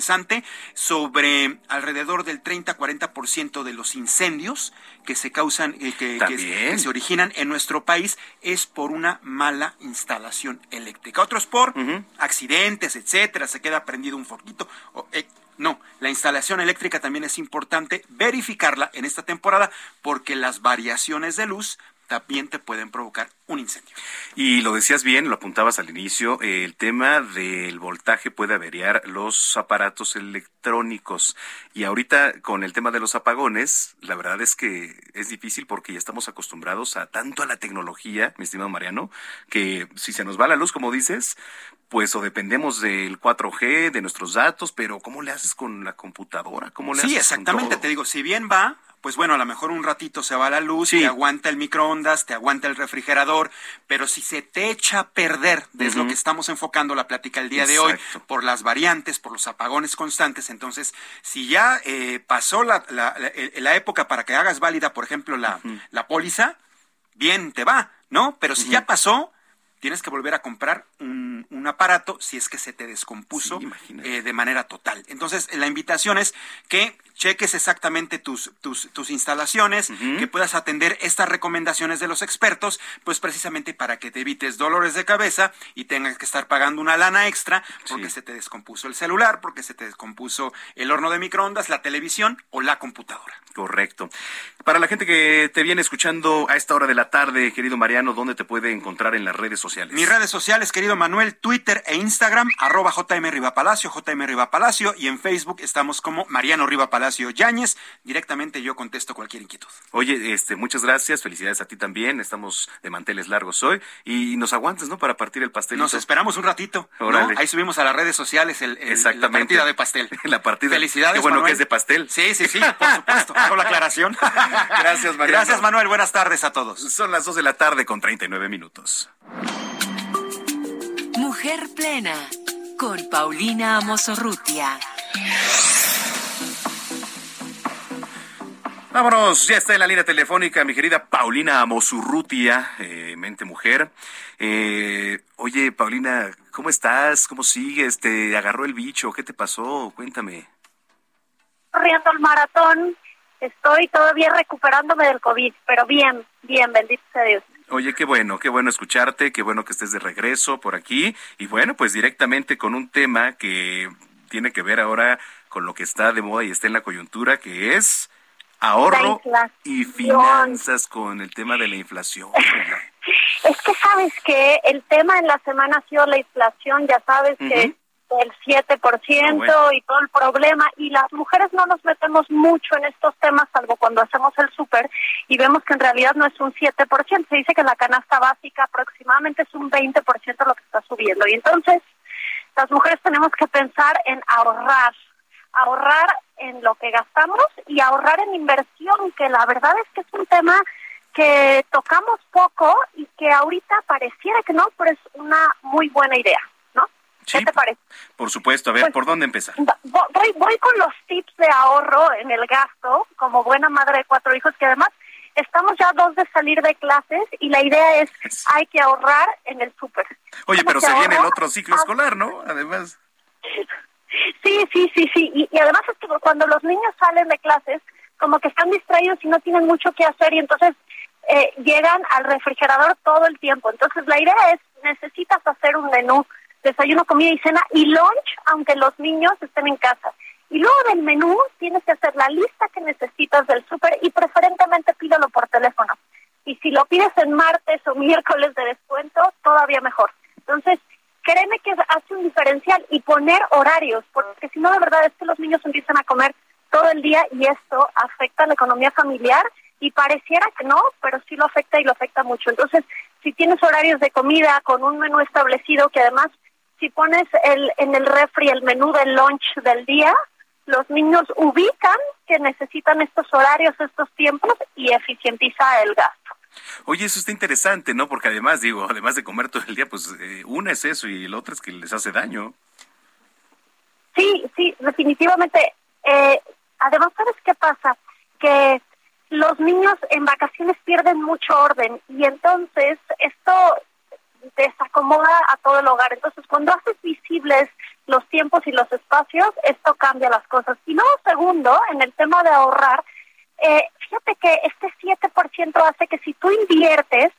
sobre alrededor del 30-40% de los incendios que se causan, eh, que, que, se originan en nuestro país es por una mala instalación eléctrica. Otros por accidentes, etcétera, se queda prendido un foquito. Eh, no, la instalación eléctrica también es importante verificarla en esta temporada porque las variaciones de luz también te pueden provocar un incendio. Y lo decías bien, lo apuntabas al inicio, el tema del voltaje puede averiar los aparatos electrónicos. Y ahorita con el tema de los apagones, la verdad es que es difícil porque ya estamos acostumbrados a tanto a la tecnología, mi estimado Mariano, que si se nos va la luz, como dices, pues o dependemos del 4G, de nuestros datos, pero ¿cómo le haces con la computadora? ¿Cómo le sí, exactamente, te digo, si bien va, pues bueno, a lo mejor un ratito se va la luz, te aguanta el microondas, te aguanta el refrigerador, pero si se te echa a perder, desde lo que estamos enfocando la plática el día de hoy, por las variantes, por los apagones constantes, entonces, si ya eh, pasó la, la, época para que hagas válida, por ejemplo, la, la póliza, bien te va, ¿no? Pero si ya pasó, tienes que volver a comprar un, un, un aparato si es que se te descompuso eh, de manera total. Entonces, la invitación es que cheques exactamente tus, tus, tus instalaciones, que puedas atender estas recomendaciones de los expertos, pues precisamente para que te evites dolores de cabeza y tengas que estar pagando una lana extra porque se te descompuso el celular, porque se te descompuso el horno de microondas, la televisión o la computadora. Correcto. Para la gente que te viene escuchando a esta hora de la tarde, querido Mariano, ¿dónde te puede encontrar en las redes sociales? Mis redes sociales, querido Manuel, Twitter e Instagram, arroba JM Rivapalacio, JM Rivapalacio, y en Facebook estamos como Mariano Rivapalacio Yáñez. Directamente yo contesto cualquier inquietud. Oye, este, muchas gracias, felicidades a ti también. Estamos de manteles largos hoy y nos aguantes, ¿no? Para partir el pastel. Nos esperamos un ratito. Ahí subimos a las redes sociales el, la partida de pastel. la partida. Felicidades. Qué bueno que es de pastel. Sí, sí, sí, por supuesto. Hago la aclaración. gracias, Manuel. Gracias, Manuel. Buenas tardes a todos. Son las 2 de la tarde con 39 minutos. Mujer plena con Paulina Amosorrutia. Vámonos, ya está en la línea telefónica mi querida Paulina Amosurrutia, eh, mente mujer. Eh, oye, Paulina, ¿cómo estás? ¿Cómo sigues? ¿Te agarró el bicho? ¿Qué te pasó? Cuéntame. Corriendo el maratón, estoy todavía recuperándome del COVID, pero bien, bien, bendito sea Dios. Oye, qué bueno, qué bueno escucharte, qué bueno que estés de regreso por aquí. Y bueno, pues directamente con un tema que tiene que ver ahora con lo que está de moda y está en la coyuntura, que es ahorro y finanzas con el tema de la inflación. es que sabes que el tema en la semana ha sido la inflación, ya sabes que el 7% ah, y todo el problema. Y las mujeres no nos metemos mucho en estos temas salvo cuando hacemos el súper y vemos que en realidad no es un 7%, se dice que la canasta básica aproximadamente es un 20% lo que está subiendo. Y entonces las mujeres tenemos que pensar en ahorrar ahorrar en lo que gastamos y ahorrar en inversión, que la verdad es que es un tema que tocamos poco y que ahorita pareciera que no, pero es una muy buena idea, ¿no? ¿Qué te parece? Por supuesto, a ver, pues, ¿por dónde empezar? Voy, voy con los tips de ahorro en el gasto, como buena madre de cuatro hijos, que además estamos ya dos de salir de clases y la idea es, hay que ahorrar en el súper. Oye, pero se viene el otro ciclo escolar, ¿no? Además. Sí, sí, sí, sí. Y, además es que cuando los niños salen de clases, como que están distraídos y no tienen mucho que hacer y entonces eh, llegan al refrigerador todo el tiempo. Entonces la idea es, necesitas hacer un menú, desayuno, comida y cena y lunch, aunque los niños estén en casa. Y luego del menú tienes que hacer la lista que necesitas del súper y preferentemente pídelo por teléfono. Y si lo pides en martes o miércoles de descuento, todavía mejor. Entonces, créeme que hace un diferencial y poner horarios, porque si no, de verdad es que los niños empiezan a comer todo el día y esto afecta a la economía familiar y pareciera que no, pero sí lo afecta y lo afecta mucho. Entonces, si tienes horarios de comida con un menú establecido, que además si pones el, en el refri el menú del lunch del día, los niños ubican que necesitan estos horarios, estos tiempos y eficientiza el gasto. Oye, eso está interesante, ¿no? Porque además, digo, además de comer todo el día, pues eh, una es eso y el otro es que les hace daño. Sí, sí, definitivamente. Eh, además, ¿sabes qué pasa? Que los niños en vacaciones pierden mucho orden y entonces esto desacomoda a todo el hogar. Entonces, cuando haces visibles los tiempos y los espacios, esto cambia las cosas. Y luego, segundo, en el tema de ahorrar, eh, fíjate que este 7% hace que si tú inviertes,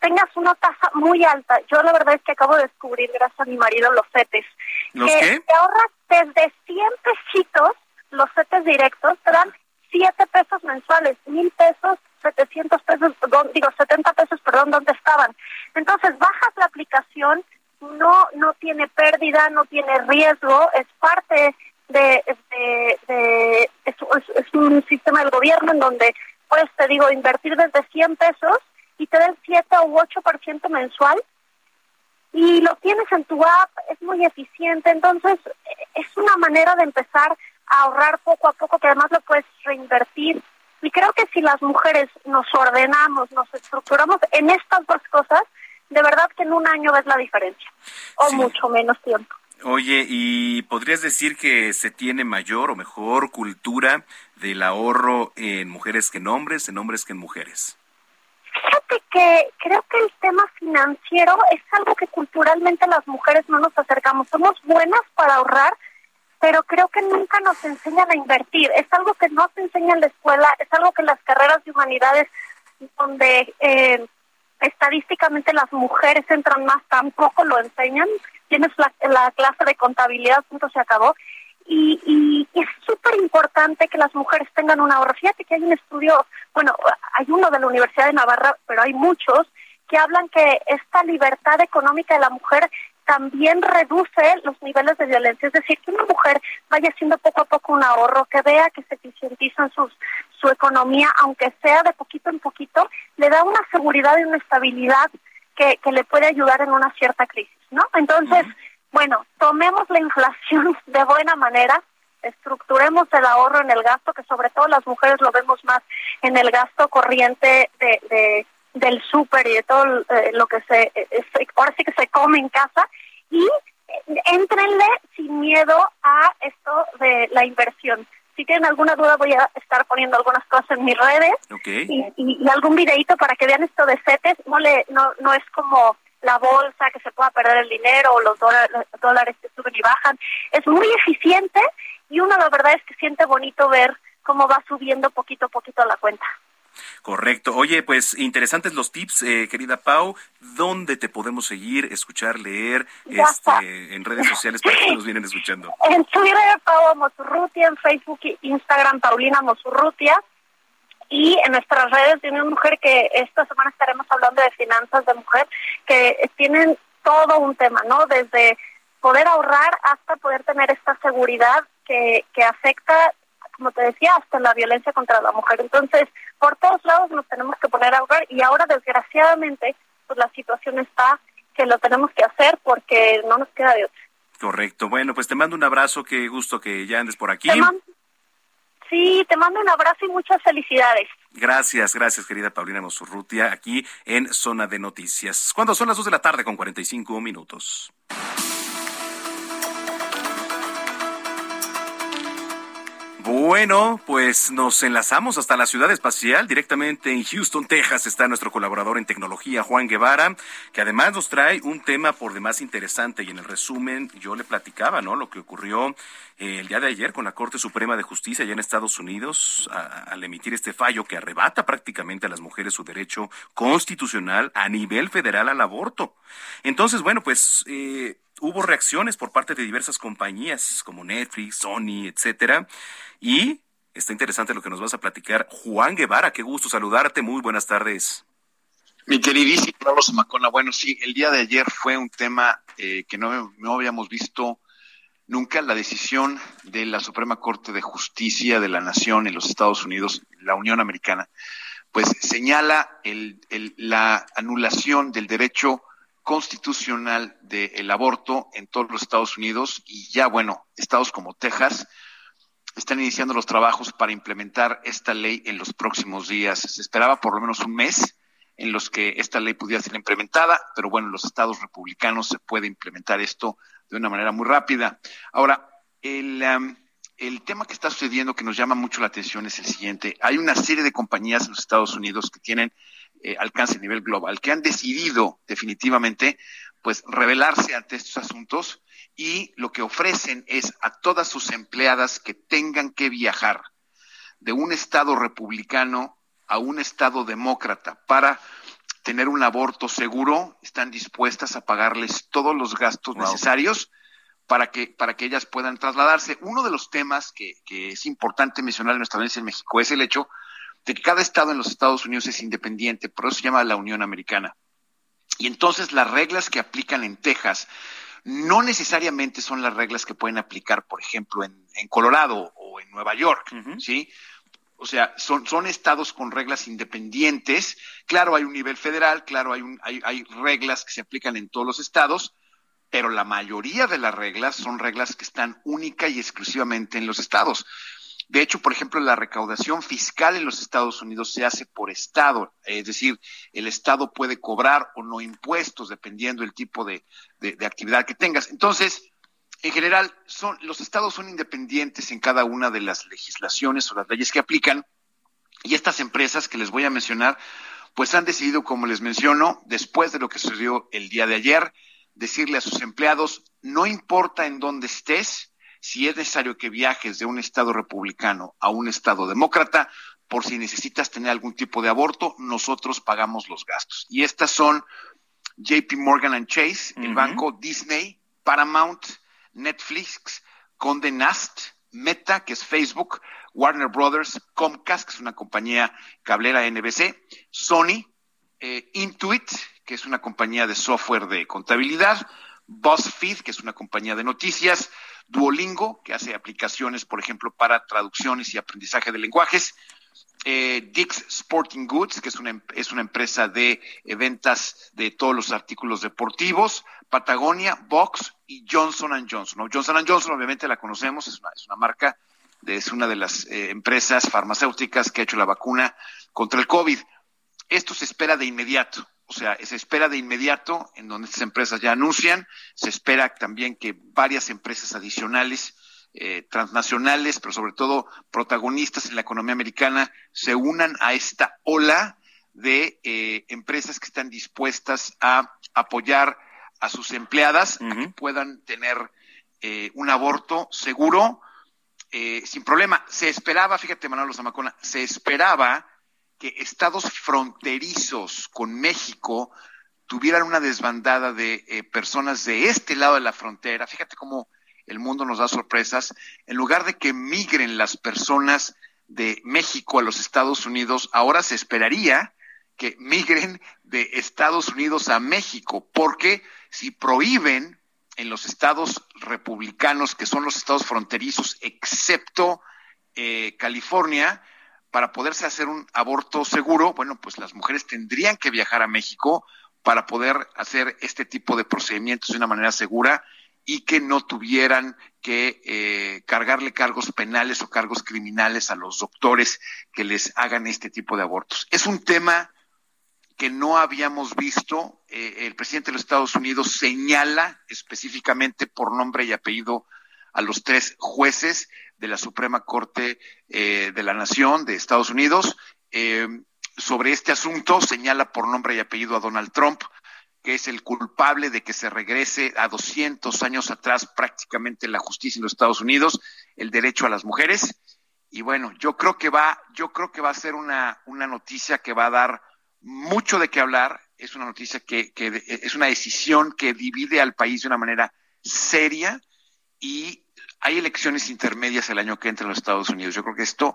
tengas una tasa muy alta. Yo la verdad es que acabo de descubrir, gracias a mi marido, los CETES. que te ahorras desde 100 pesitos, los CETES directos, te dan 7 pesos mensuales, mil pesos, 700 pesos, digo 70 pesos, perdón, ¿dónde estaban? Entonces no no tiene pérdida, no tiene riesgo, es parte de, de, es, un sistema del gobierno en donde pues te digo invertir desde 100 pesos y te den 7 u 8% mensual y lo tienes en tu app, es muy eficiente, entonces es una manera de empezar a ahorrar poco a poco que además lo puedes reinvertir. Y creo que si las mujeres nos ordenamos, nos estructuramos en estas dos cosas, de verdad que en un año ves la diferencia o mucho menos tiempo. Oye, ¿y podrías decir que se tiene mayor o mejor cultura del ahorro en mujeres que en hombres, en hombres que en mujeres? Fíjate que creo que el tema financiero es algo que culturalmente las mujeres no nos acercamos. Somos buenas para ahorrar, pero creo que nunca nos enseñan a invertir. Es algo que no se enseña en la escuela, es algo que en las carreras de humanidades, donde eh, estadísticamente las mujeres entran más, tampoco lo enseñan. Tienes la, la clase de contabilidad, punto se acabó. Y, y, es súper importante que las mujeres tengan un ahorro. Fíjate que hay un estudio, bueno, hay uno de la Universidad de Navarra, pero hay muchos que hablan que esta libertad económica de la mujer también reduce los niveles de violencia. Es decir, que una mujer vaya haciendo poco a poco un ahorro, que vea que se eficientizan sus, su economía, aunque sea de poquito en poquito, le da una seguridad y una estabilidad que, que le puede ayudar en una cierta crisis, ¿no? Entonces, bueno, tomemos la inflación de buena manera, estructuremos el ahorro en el gasto, que sobre todo las mujeres lo vemos más en el gasto corriente de, de del súper y de todo eh, lo que se, eh, ahora sí que se come en casa, y entrenle sin miedo a esto de la inversión. Si tienen alguna duda voy a estar poniendo algunas cosas en mis redes y, y, algún videito para que vean esto de CETES. No, le, no, no es como la bolsa, que se pueda perder el dinero o los dólares, que suben y bajan. Es muy eficiente y uno la verdad es que siente bonito ver cómo va subiendo poquito a poquito la cuenta. Correcto. Oye, pues interesantes los tips, eh, querida Pau. ¿Dónde te podemos seguir, escuchar, leer este, en redes sociales para que nos vienen escuchando? En Twitter, Pau Mosurrutia, en Facebook e Instagram, Paulina Mosurrutia y en nuestras redes de una mujer que esta semana estaremos hablando de finanzas de mujer, que tienen todo un tema, ¿no? Desde poder ahorrar hasta poder tener esta seguridad que, que afecta, como te decía, hasta la violencia contra la mujer. Entonces, por todos lados nos tenemos que poner a ahorrar y ahora, desgraciadamente, pues la situación está que lo tenemos que hacer porque no nos queda de otra. Correcto. Bueno, pues te mando un abrazo. Qué gusto que ya andes por aquí. Sí, te mando un abrazo y muchas felicidades. Gracias, gracias, querida Paulina Mosurrutia, aquí en Zona de Noticias. Cuando son las 2 de la tarde con 45 minutos. Bueno, pues nos enlazamos hasta la ciudad espacial. Directamente en Houston, Texas, está nuestro colaborador en tecnología, Juan Guevara, que además nos trae un tema por demás interesante. Y en el resumen, yo le platicaba, ¿no? Lo que ocurrió eh, el día de ayer con la Corte Suprema de Justicia allá en Estados Unidos, al emitir este fallo que arrebata prácticamente a las mujeres su derecho constitucional a nivel federal al aborto. Entonces, bueno, pues. Eh, hubo reacciones por parte de diversas compañías como Netflix, Sony, etcétera. Y está interesante lo que nos vas a platicar. Juan Guevara, qué gusto saludarte. Muy buenas tardes. Mi queridísimo Carlos Macona, bueno, sí, el día de ayer fue un tema eh, que no, no habíamos visto nunca, la decisión de la Suprema Corte de Justicia de la Nación en los Estados Unidos, la Unión Americana, pues señala el, la anulación del derecho constitucional del aborto en todos los Estados Unidos y ya, bueno, estados como Texas están iniciando los trabajos para implementar esta ley en los próximos días. Se esperaba por lo menos un mes en los que esta ley pudiera ser implementada, pero bueno, en los estados republicanos se puede implementar esto de una manera muy rápida. Ahora, el, um, el tema que está sucediendo que nos llama mucho la atención es el siguiente. Hay una serie de compañías en los Estados Unidos que tienen eh, alcance a nivel global, que han decidido definitivamente pues revelarse ante estos asuntos y lo que ofrecen es a todas sus empleadas que tengan que viajar de un estado republicano a un estado demócrata para tener un aborto seguro, están dispuestas a pagarles todos los gastos necesarios para que, para que ellas puedan trasladarse. Uno de los temas que, que es importante mencionar en nuestra audiencia en México es el hecho de que cada estado en los Estados Unidos es independiente, por eso se llama la Unión Americana. Y entonces las reglas que aplican en Texas no necesariamente son las reglas que pueden aplicar, por ejemplo, en, Colorado o en Nueva York, ¿sí? O sea, son, son estados con reglas independientes. Claro, hay un nivel federal, claro, hay, un, hay, hay reglas que se aplican en todos los estados, pero la mayoría de las reglas son reglas que están única y exclusivamente en los estados. De hecho, por ejemplo, la recaudación fiscal en los Estados Unidos se hace por estado, es decir, el estado puede cobrar o no impuestos dependiendo del tipo de, actividad que tengas. Entonces, en general, son, los estados son independientes en cada una de las legislaciones o las leyes que aplican y estas empresas que les voy a mencionar, pues han decidido, como les menciono, después de lo que sucedió el día de ayer, decirle a sus empleados, no importa en dónde estés, si es necesario que viajes de un estado republicano a un estado demócrata, por si necesitas tener algún tipo de aborto, nosotros pagamos los gastos. Y estas son JP Morgan Chase, el banco Disney, Paramount, Netflix, Conde Nast, Meta, que es Facebook, Warner Brothers, Comcast, que es una compañía cablera NBC, Sony, eh, Intuit, que es una compañía de software de contabilidad, BuzzFeed, que es una compañía de noticias, Duolingo, que hace aplicaciones, por ejemplo, para traducciones y aprendizaje de lenguajes, eh, Dick's Sporting Goods, que es una, em, es una empresa de eh, ventas de todos los artículos deportivos, Patagonia, Box y Johnson Johnson. Johnson Johnson, obviamente la conocemos, es una, es una marca, de, es una de las eh, empresas farmacéuticas que ha hecho la vacuna contra el COVID. Esto se espera de inmediato. O sea, se espera de inmediato, en donde estas empresas ya anuncian, se espera también que varias empresas adicionales eh, transnacionales, pero sobre todo protagonistas en la economía americana, se unan a esta ola de eh, empresas que están dispuestas a apoyar a sus empleadas a que puedan tener eh, un aborto seguro, sin problema. Se esperaba, fíjate, Manuel Zamacona, se esperaba que estados fronterizos con México tuvieran una desbandada de personas de este lado de la frontera. Fíjate cómo el mundo nos da sorpresas, en lugar de que migren las personas de México a los Estados Unidos, ahora se esperaría que migren de Estados Unidos a México, porque si prohíben en los estados republicanos, que son los estados fronterizos, excepto eh, California, para poderse hacer un aborto seguro, bueno, pues las mujeres tendrían que viajar a México para poder hacer este tipo de procedimientos de una manera segura y que no tuvieran que eh, cargarle cargos penales o cargos criminales a los doctores que les hagan este tipo de abortos. Es un tema que no habíamos visto. Eh, el presidente de los Estados Unidos señala específicamente por nombre y apellido a los tres jueces de la Suprema Corte eh, de la Nación de Estados Unidos. sobre este asunto señala por nombre y apellido a Donald Trump, que es el culpable de que se regrese a 200 años atrás prácticamente la justicia en los Estados Unidos, el derecho a las mujeres. Y bueno, yo creo que va, yo creo que va a ser una, una noticia que va a dar mucho de qué hablar. Es una noticia que, que es una decisión que divide al país de una manera seria y hay elecciones intermedias el año que entra en los Estados Unidos. Yo creo que esto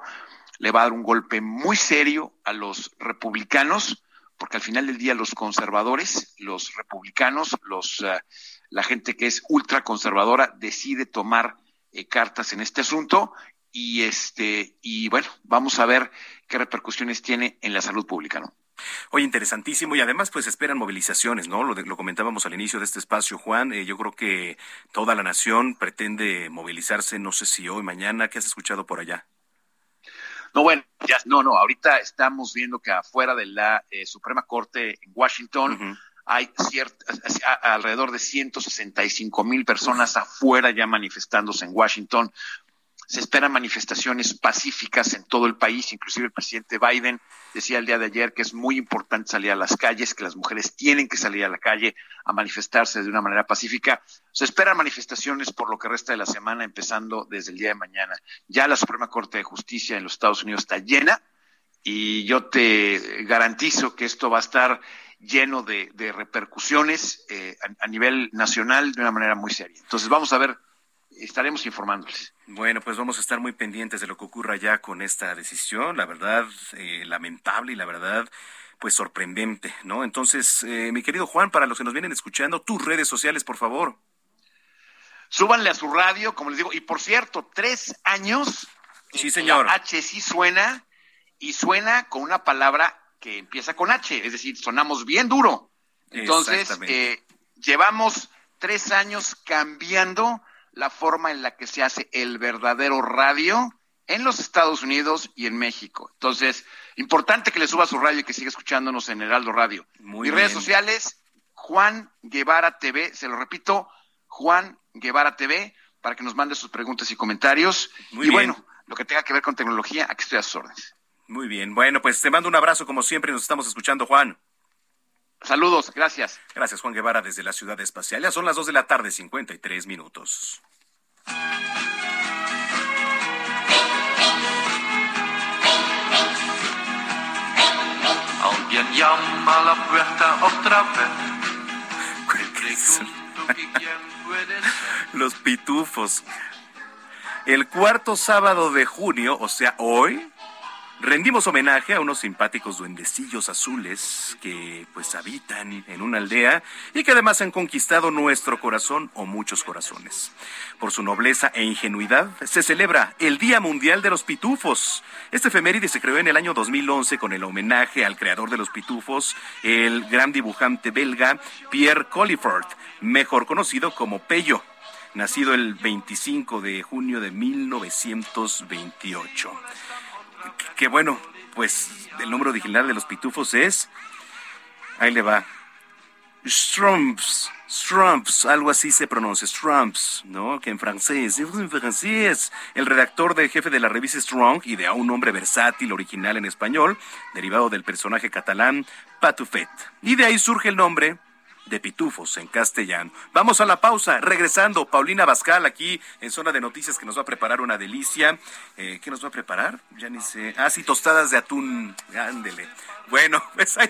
le va a dar un golpe muy serio a los republicanos porque al final del día los conservadores, los republicanos, los, eh, la gente que es ultraconservadora decide tomar eh, cartas en este asunto y este y bueno, vamos a ver qué repercusiones tiene en la salud pública, ¿no? Oye, interesantísimo y además pues esperan movilizaciones, ¿no? Lo, lo comentábamos al inicio de este espacio, Juan. Eh, yo creo que toda la nación pretende movilizarse, no sé si hoy, mañana. ¿Qué has escuchado por allá? No, bueno, ya, no, no, ahorita estamos viendo que afuera de la eh, Suprema Corte en Washington hay alrededor de 165 mil personas afuera ya manifestándose en Washington se esperan manifestaciones pacíficas en todo el país, inclusive el presidente Biden decía el día de ayer que es muy importante salir a las calles, que las mujeres tienen que salir a la calle a manifestarse de una manera pacífica. Se esperan manifestaciones por lo que resta de la semana, empezando desde el día de mañana. Ya la Suprema Corte de Justicia en los Estados Unidos está llena y yo te garantizo que esto va a estar lleno de, repercusiones eh, a nivel nacional de una manera muy seria. Entonces vamos a ver estaremos informándoles. Bueno, pues vamos a estar muy pendientes de lo que ocurra ya con esta decisión, la verdad, eh, lamentable y la verdad, pues sorprendente, ¿no? Entonces, eh, mi querido Juan, para los que nos vienen escuchando, tus redes sociales, por favor. Súbanle a su radio, como les digo, y por cierto, tres años. Sí, señor. H sí suena, y suena con una palabra que empieza con H, es decir, sonamos bien duro. Entonces, eh, llevamos tres años cambiando la forma en la que se hace el verdadero radio en los Estados Unidos y en México. Entonces, importante que le suba su radio y que siga escuchándonos en Heraldo Radio. Mis redes sociales, Juan Guevara TV, se lo repito, Juan Guevara TV, para que nos mande sus preguntas y comentarios. y bueno, lo que tenga que ver con tecnología, aquí estoy a sus órdenes. Muy bien. Bueno, pues te mando un abrazo como siempre. Nos estamos escuchando, Juan. Saludos, gracias. Gracias, Juan Guevara, desde la Ciudad Espacial. Ya son las 2 de la tarde, 53 minutos. Alguien llama a la puerta otra vez. Los pitufos. El cuarto sábado de junio, o sea, hoy, rendimos homenaje a unos simpáticos duendecillos azules que pues habitan en una aldea y que además han conquistado nuestro corazón o muchos corazones. Por su nobleza e ingenuidad se celebra el Día Mundial de los Pitufos. Este efeméride se creó en el año 2011 con el homenaje al creador de los pitufos, el gran dibujante belga Pierre Collifort, mejor conocido como Pello nacido el 25 de junio de 1928. Que bueno, pues el nombre original de los pitufos es, ahí le va, Strumps, Strumps, algo así se pronuncia, Strumps, ¿no? Que en francés, en francés. El redactor de jefe de la revista Strong y a un nombre versátil original en español, derivado del personaje catalán Patufet. Y de ahí surge el nombre de pitufos en castellano. Vamos a la pausa, regresando, Paulina Bascal aquí en Zona de Noticias que nos va a preparar una delicia. Eh, ¿Qué nos va a preparar? Ya ni sé. Ah, sí, tostadas de atún. Ándele. Bueno, pues ahí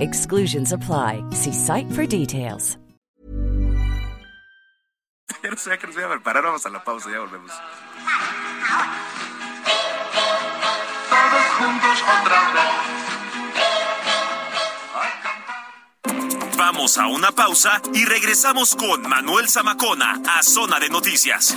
Exclusions apply. See site for details. Ya no sé que nos voy a preparar. Vamos a la pausa, ya volvemos. Todos juntos otra vez. Vamos a una pausa y regresamos con Manuel Zamacona a Zona de Noticias.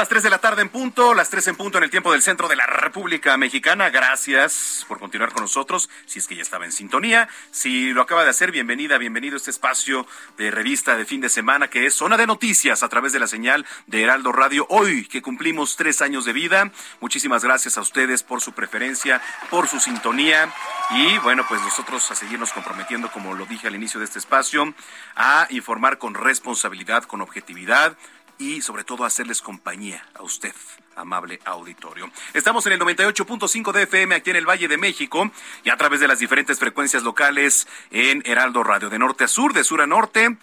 Las 3 de la tarde en punto, las 3 en punto en el tiempo del centro de la República Mexicana. Gracias por continuar con nosotros, si es que ya estaba en sintonía. Si lo acaba de hacer, bienvenida, bienvenido a este espacio de revista de fin de semana que es Zona de Noticias a través de la señal de Heraldo Radio. Hoy que cumplimos tres años de vida, muchísimas gracias a ustedes por su preferencia, por su sintonía. Y bueno, pues nosotros a seguirnos comprometiendo, como lo dije al inicio de este espacio, a informar con responsabilidad, con objetividad y sobre todo hacerles compañía a usted, amable auditorio. Estamos en el 98.5 de FM aquí en el Valle de México y a través de las diferentes frecuencias locales en Heraldo Radio de norte a sur, de sur a norte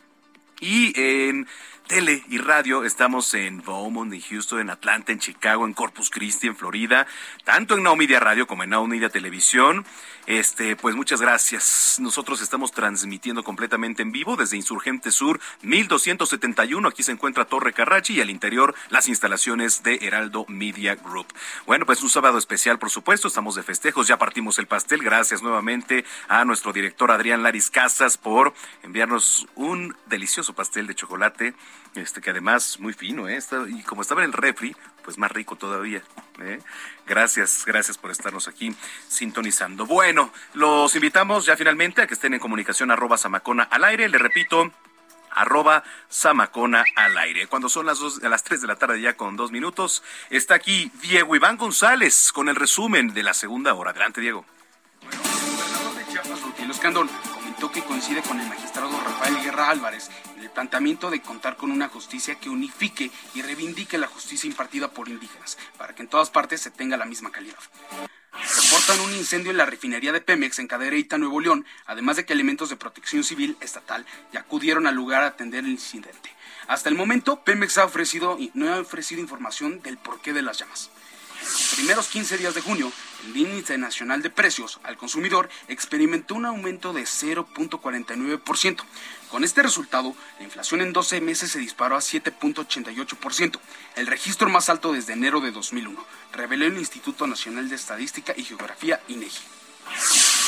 y en tele y radio. Estamos en Beaumont, en Houston, en Atlanta, en Chicago, en Corpus Christi, en Florida, tanto en Now Media Radio como en Now Media Televisión. Este, pues muchas gracias. Nosotros estamos transmitiendo completamente en vivo desde Insurgente Sur 1271. Aquí se encuentra Torre Carrachi y al interior las instalaciones de Heraldo Media Group. Bueno, pues un sábado especial, por supuesto. Estamos de festejos. Ya partimos el pastel. Gracias nuevamente a nuestro director Adrián Laris Casas por enviarnos un delicioso pastel de chocolate este que además muy fino, ¿eh? Y como estaba en el refri, pues más rico todavía. ¿eh? Gracias, gracias por estarnos aquí sintonizando. Bueno, los invitamos ya finalmente a que estén en comunicación arroba Samacona al aire. Le repito, arroba Samacona al aire. Cuando son las, dos, a las 3 de la tarde ya con dos minutos, está aquí Diego Iván González con el resumen de la segunda hora. Adelante, Diego. Bueno, el de Chiapas, Rutilio Escandón, comentó que coincide con el magistrado Rafael Guerra Álvarez en el planteamiento de contar con una justicia que unifique y reivindique la justicia impartida por indígenas, para que en todas partes se tenga la misma calidad. Reportan un incendio en la refinería de Pemex en Cadereyta, Nuevo León, además de que elementos de protección civil estatal ya acudieron al lugar a atender el incidente. Hasta el momento, Pemex ha ofrecido, no ha ofrecido información del porqué de las llamas. Los primeros 15 días de junio, el índice nacional de precios al consumidor experimentó un aumento de 0.49%. Con este resultado, la inflación en 12 meses se disparó a 7.88%, el registro más alto desde enero de 2001, reveló el Instituto Nacional de Estadística y Geografía INEGI.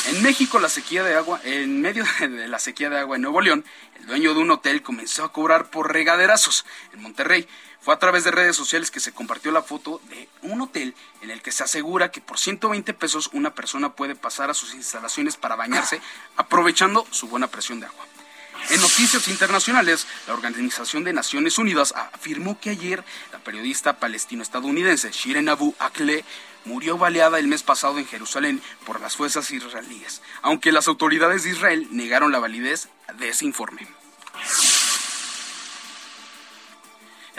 En México, la sequía de agua, en medio de la sequía de agua en Nuevo León, el dueño de un hotel comenzó a cobrar por regaderazos. En Monterrey, fue a través de redes sociales que se compartió la foto de un hotel en el que se asegura que por 120 pesos una persona puede pasar a sus instalaciones para bañarse, aprovechando su buena presión de agua. En noticias internacionales, la Organización de Naciones Unidas afirmó que ayer la periodista palestino-estadounidense Shirin Abu Akleh murió baleada el mes pasado en Jerusalén por las fuerzas israelíes, aunque las autoridades de Israel negaron la validez de ese informe.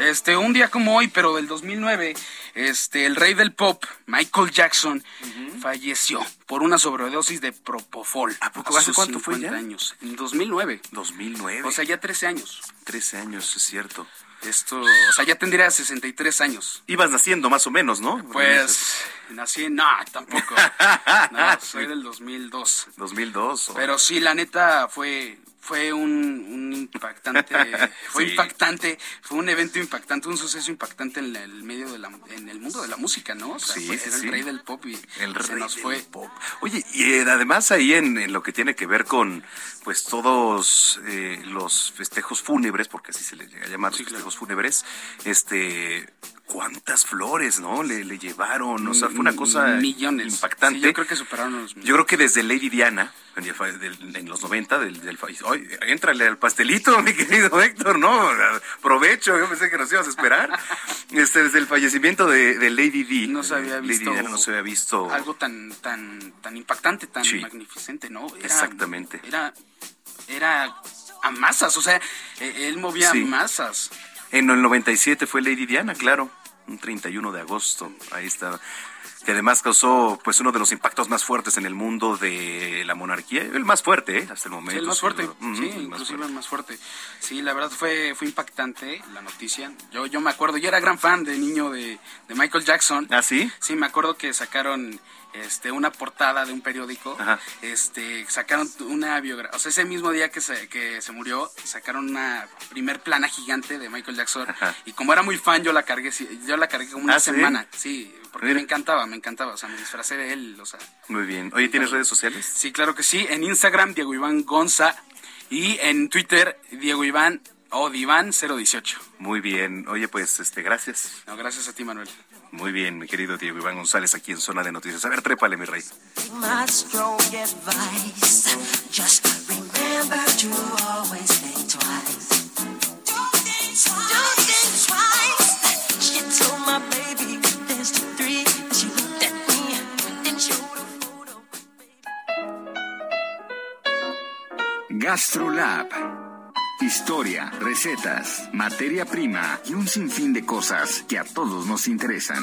Este, un día como hoy, pero del 2009, este, el rey del pop, Michael Jackson, falleció por una sobredosis de propofol. ¿A poco hace cuánto fue ya? años? En 2009. 2009. O sea, ya 13 años. 13 años, es cierto. Esto, o sea, ya tendría 63 años. Ibas naciendo más o menos, ¿no? Pues nací, no, tampoco. No, soy del 2002. 2002. Pero sí, la neta fue fue un, un impactante, fue Sí. impactante, fue un evento impactante, un suceso impactante en el medio de la, en el mundo de la música, ¿no? O sea, Sí, fue- sí, era el rey del pop y El se rey nos del fue. pop. Oye, y eh, además ahí en, en lo que tiene que ver con pues todos eh, los festejos fúnebres, porque así se les llega a llamar los festejos fúnebres, este cuántas flores, ¿no? Le, le llevaron, o sea, fue una cosa Millones. impactante. Sí, yo creo que superaron los Yo creo que desde Lady Diana, en los 90, del, del ¡Ay, éntrale al pastelito, mi querido Héctor, ¿no? Provecho, yo pensé que nos ibas a esperar. Este, desde el fallecimiento de, de Lady Di. No se había Lady visto Diana no se había visto. algo tan tan tan impactante, tan Sí. magnificente, ¿no? Era- Exactamente. Era era a masas, o sea, eh, él movía Sí. masas. En el 97 fue Lady Diana, claro, un 31 de agosto, ahí está. Que además causó pues uno de los impactos más fuertes en el mundo de la monarquía, el más fuerte ¿eh? hasta el momento. Sí, el más fuerte, sí, el más inclusive el más fuerte. Sí, la verdad fue, fue impactante la noticia. Yo, yo me acuerdo, yo era gran fan de niño de, de Michael Jackson. ¿Ah, sí? Sí, me acuerdo que sacaron este una portada de un periódico, este sacaron una biografía, o sea, ese mismo día que se, que se murió, sacaron una primer plana gigante de Michael Jackson y como era muy fan yo la cargué, sí, yo la cargué como una ¿Ah, sí? semana, sí, porque me encantaba, me encantaba, o sea, me disfracé de él, o sea, Muy bien. Oye, ¿tienes redes sociales? Sí, claro que sí. En Instagram, Diego Iván Gonza. Y en Twitter, Diego Iván o Diván 018. Muy bien. Oye, pues este, gracias. No, gracias a ti, Manuel. Muy bien, mi querido Diego Iván González, aquí en Zona de Noticias. A ver, trépale, mi rey. My strong advice. Just remember to always think twice. Do things twice. She told my baby dance to three. She looked at me, then showed GastroLab. Historia, recetas, materia prima y un sinfín de cosas que a todos nos interesan.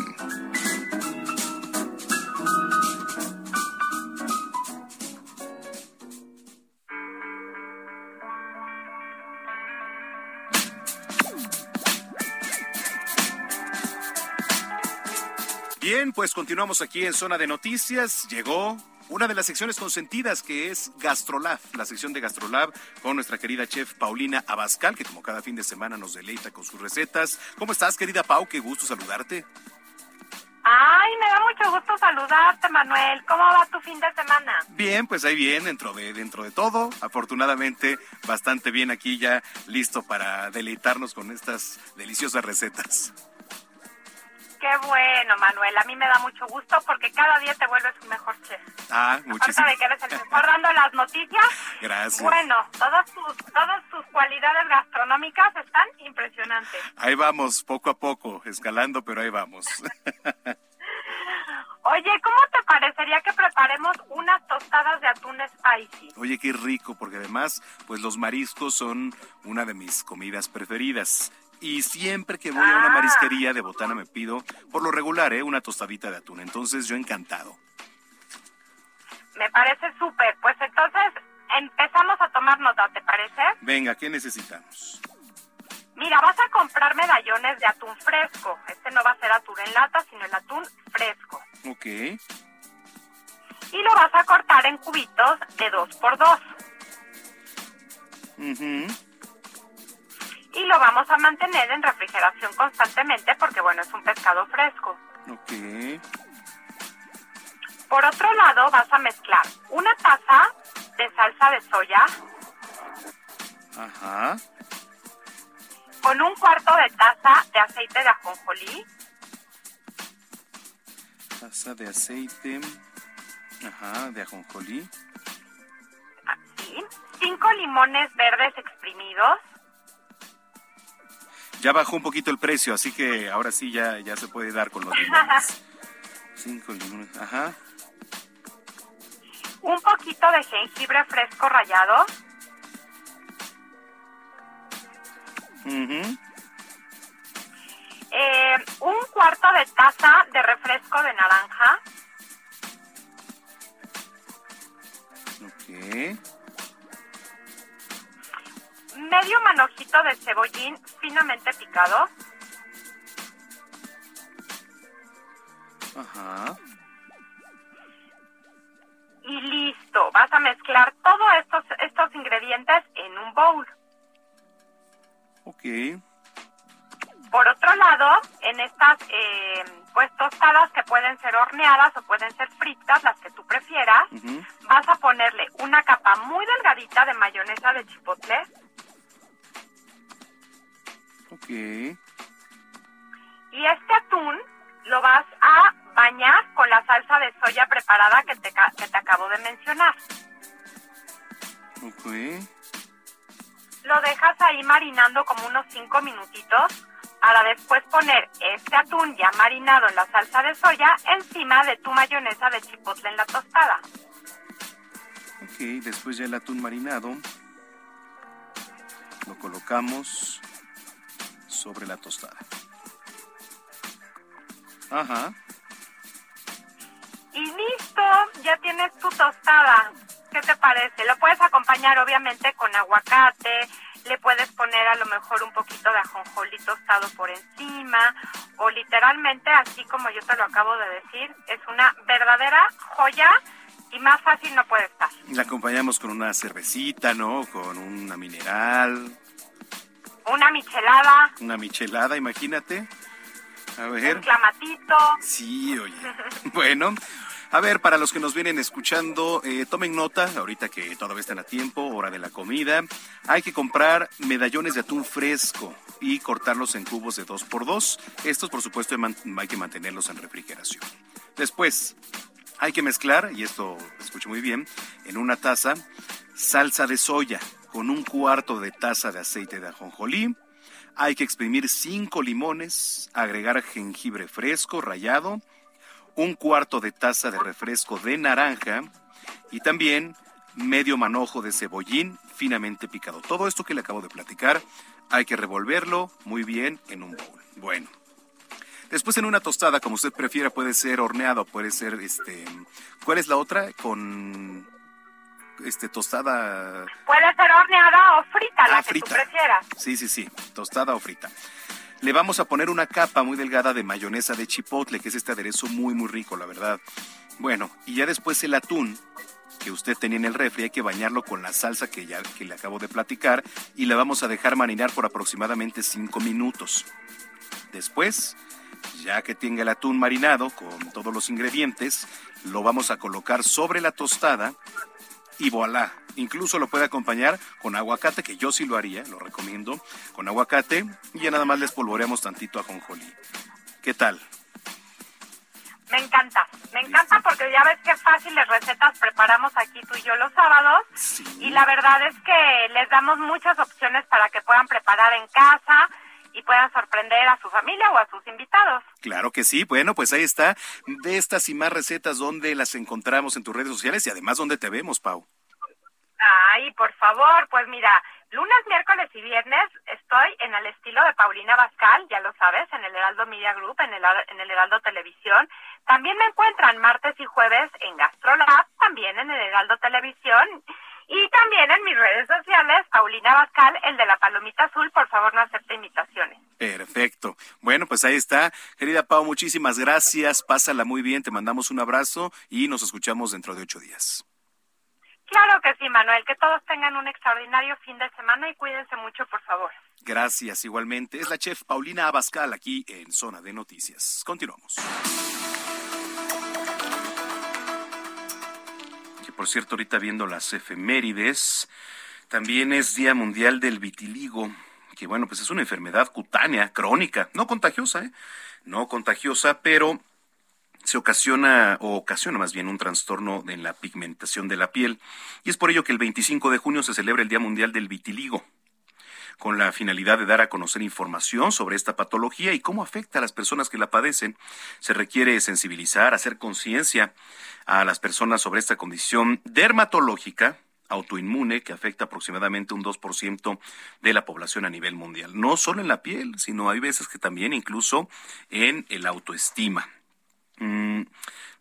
Bien, pues continuamos aquí en Zona de Noticias. Llegó una de las secciones consentidas que es Gastrolab, la sección de Gastrolab con nuestra querida chef Paulina Abascal, que como cada fin de semana nos deleita con sus recetas. ¿Cómo estás, querida Pau? Qué gusto saludarte. Ay, me da mucho gusto saludarte, Manuel. ¿Cómo va tu fin de semana? Bien, pues ahí bien, dentro de, dentro de todo. Afortunadamente, bastante bien aquí ya listo para deleitarnos con estas deliciosas recetas. Qué bueno, Manuel. A mí me da mucho gusto porque cada día te vuelves un mejor chef. Ah, muchísimas de que eres el mejor dando las noticias, gracias. bueno, todas tus, todas tus cualidades gastronómicas están impresionantes. Ahí vamos, poco a poco, escalando, pero ahí vamos. Oye, ¿cómo te parecería que preparemos unas tostadas de atún spicy? Oye, qué rico, porque además, pues los mariscos son una de mis comidas preferidas. Y siempre que voy a una Ah. marisquería de botana me pido, por lo regular, ¿eh? una tostadita de atún. Entonces yo encantado. Me parece súper. Pues entonces empezamos a tomar nota, ¿te parece? Venga, ¿qué necesitamos? Mira, vas a comprar medallones de atún fresco. Este no va a ser atún en lata, sino el atún fresco. Ok. Y lo vas a cortar en cubitos de dos por dos. Ujú. Y lo vamos a mantener en refrigeración constantemente porque, bueno, es un pescado fresco. Ok. Por otro lado, vas a mezclar una taza de salsa de soya Ajá. con un cuarto de taza de aceite de ajonjolí, Taza de aceite. Ajá, de ajonjolí. ¿sí? cinco limones verdes exprimidos, Ya bajó un poquito el precio, así que ahora sí ya, ya se puede dar con los limones. Cinco limones. Ajá. un poquito de jengibre fresco rallado, eh, un cuarto de taza de refresco de naranja, Ok. Medio manojito de cebollín finamente picado, Ajá. y listo. Vas a mezclar todos estos, estos ingredientes en un bowl. Ok. Por otro lado, en estas eh, pues tostadas que pueden ser horneadas o pueden ser fritas, las que tú prefieras, vas a ponerle una capa muy delgadita de mayonesa de chipotle, Ok. y este atún lo vas a bañar con la salsa de soya preparada que te, que te acabo de mencionar. Ok. Lo dejas ahí marinando como unos 5 minutitos para después poner este atún ya marinado en la salsa de soya encima de tu mayonesa de chipotle en la tostada. Ok, después ya el atún marinado lo colocamos sobre la tostada. Ajá. Y listo, ya tienes tu tostada. ¿Qué te parece? Lo puedes acompañar obviamente con aguacate, le puedes poner a lo mejor un poquito de ajonjolí tostado por encima, o literalmente, así como yo te lo acabo de decir, es una verdadera joya y más fácil no puede estar. La acompañamos con una cervecita, ¿no? Con una mineral, Una michelada, una michelada, imagínate. A ver. un clamatito. Sí, oye. Bueno, a ver, para los que nos vienen escuchando, eh, tomen nota, ahorita que todavía están a tiempo, hora de la comida. Hay que comprar medallones de atún fresco y cortarlos en cubos de 2 por 2 Estos, por supuesto, hay que mantenerlos en refrigeración. Después, hay que mezclar, y esto escucho muy bien, en una taza, salsa de soya con un cuarto de taza de aceite de ajonjolí. Hay que exprimir cinco limones, agregar jengibre fresco rallado, un cuarto de taza de refresco de naranja y también medio manojo de cebollín finamente picado. Todo esto que le acabo de platicar hay que revolverlo muy bien en un bowl. Bueno. Después en una tostada, como usted prefiera, puede ser horneado, puede ser este. ¿Cuál es la otra? Con este tostada. Puede ser horneada o frita, la Ah, que frita. tú prefieras. Sí, sí, sí, tostada o frita. Le vamos a poner una capa muy delgada de mayonesa de chipotle, que es este aderezo muy, muy rico, la verdad. Bueno, y ya después el atún que usted tenía en el refri, hay que bañarlo con la salsa que ya que le acabo de platicar y la vamos a dejar marinar por aproximadamente 5 minutos. Después, ya que tenga el atún marinado con todos los ingredientes, lo vamos a colocar sobre la tostada y voilà. Incluso lo puede acompañar con aguacate, que yo sí lo haría, lo recomiendo, con aguacate y ya nada más le espolvoreamos tantito a jonjolí. ¿Qué tal? Me encanta, me encanta porque ya ves qué fáciles recetas preparamos aquí tú y yo los sábados y la verdad es que les damos muchas opciones para que puedan preparar en casa y puedan sorprender a su familia o a sus invitados. Claro que sí. Bueno, pues ahí está. De estas y más recetas, ¿dónde las encontramos en tus redes sociales? Y además, ¿dónde te vemos, Pau? Ay, por favor, pues mira, lunes, miércoles y viernes estoy en el estilo de Paulina Bascal, ya lo sabes, en el Heraldo Media Group, en el, en el Heraldo Televisión. También me encuentran martes y jueves en Gastrolab, también en el Heraldo Televisión. Y también en mis redes sociales, Paulina Bascal, el de la palomita azul, por favor no acepte invitaciones. Perfecto. Bueno, pues ahí está. Querida Pau, muchísimas gracias. Pásala muy bien, te mandamos un abrazo y nos escuchamos dentro de ocho días. Claro que sí, Manuel. Que todos tengan un extraordinario fin de semana y cuídense mucho, por favor. Gracias, igualmente. Es la chef Paulina Abascal aquí en Zona de Noticias. Continuamos. Por cierto, ahorita viendo las efemérides, también es Día Mundial del Vitiligo, que bueno, pues es una enfermedad cutánea, crónica, no contagiosa, ¿eh? No contagiosa, pero se ocasiona o ocasiona más bien un trastorno en la pigmentación de la piel y es por ello que el 25 de junio se celebra el Día Mundial del Vitiligo con la finalidad de dar a conocer información sobre esta patología y cómo afecta a las personas que la padecen. Se requiere sensibilizar, hacer conciencia a las personas sobre esta condición dermatológica autoinmune que afecta aproximadamente un 2% de la población a nivel mundial. No solo en la piel, sino hay veces que también incluso en el autoestima. Mm,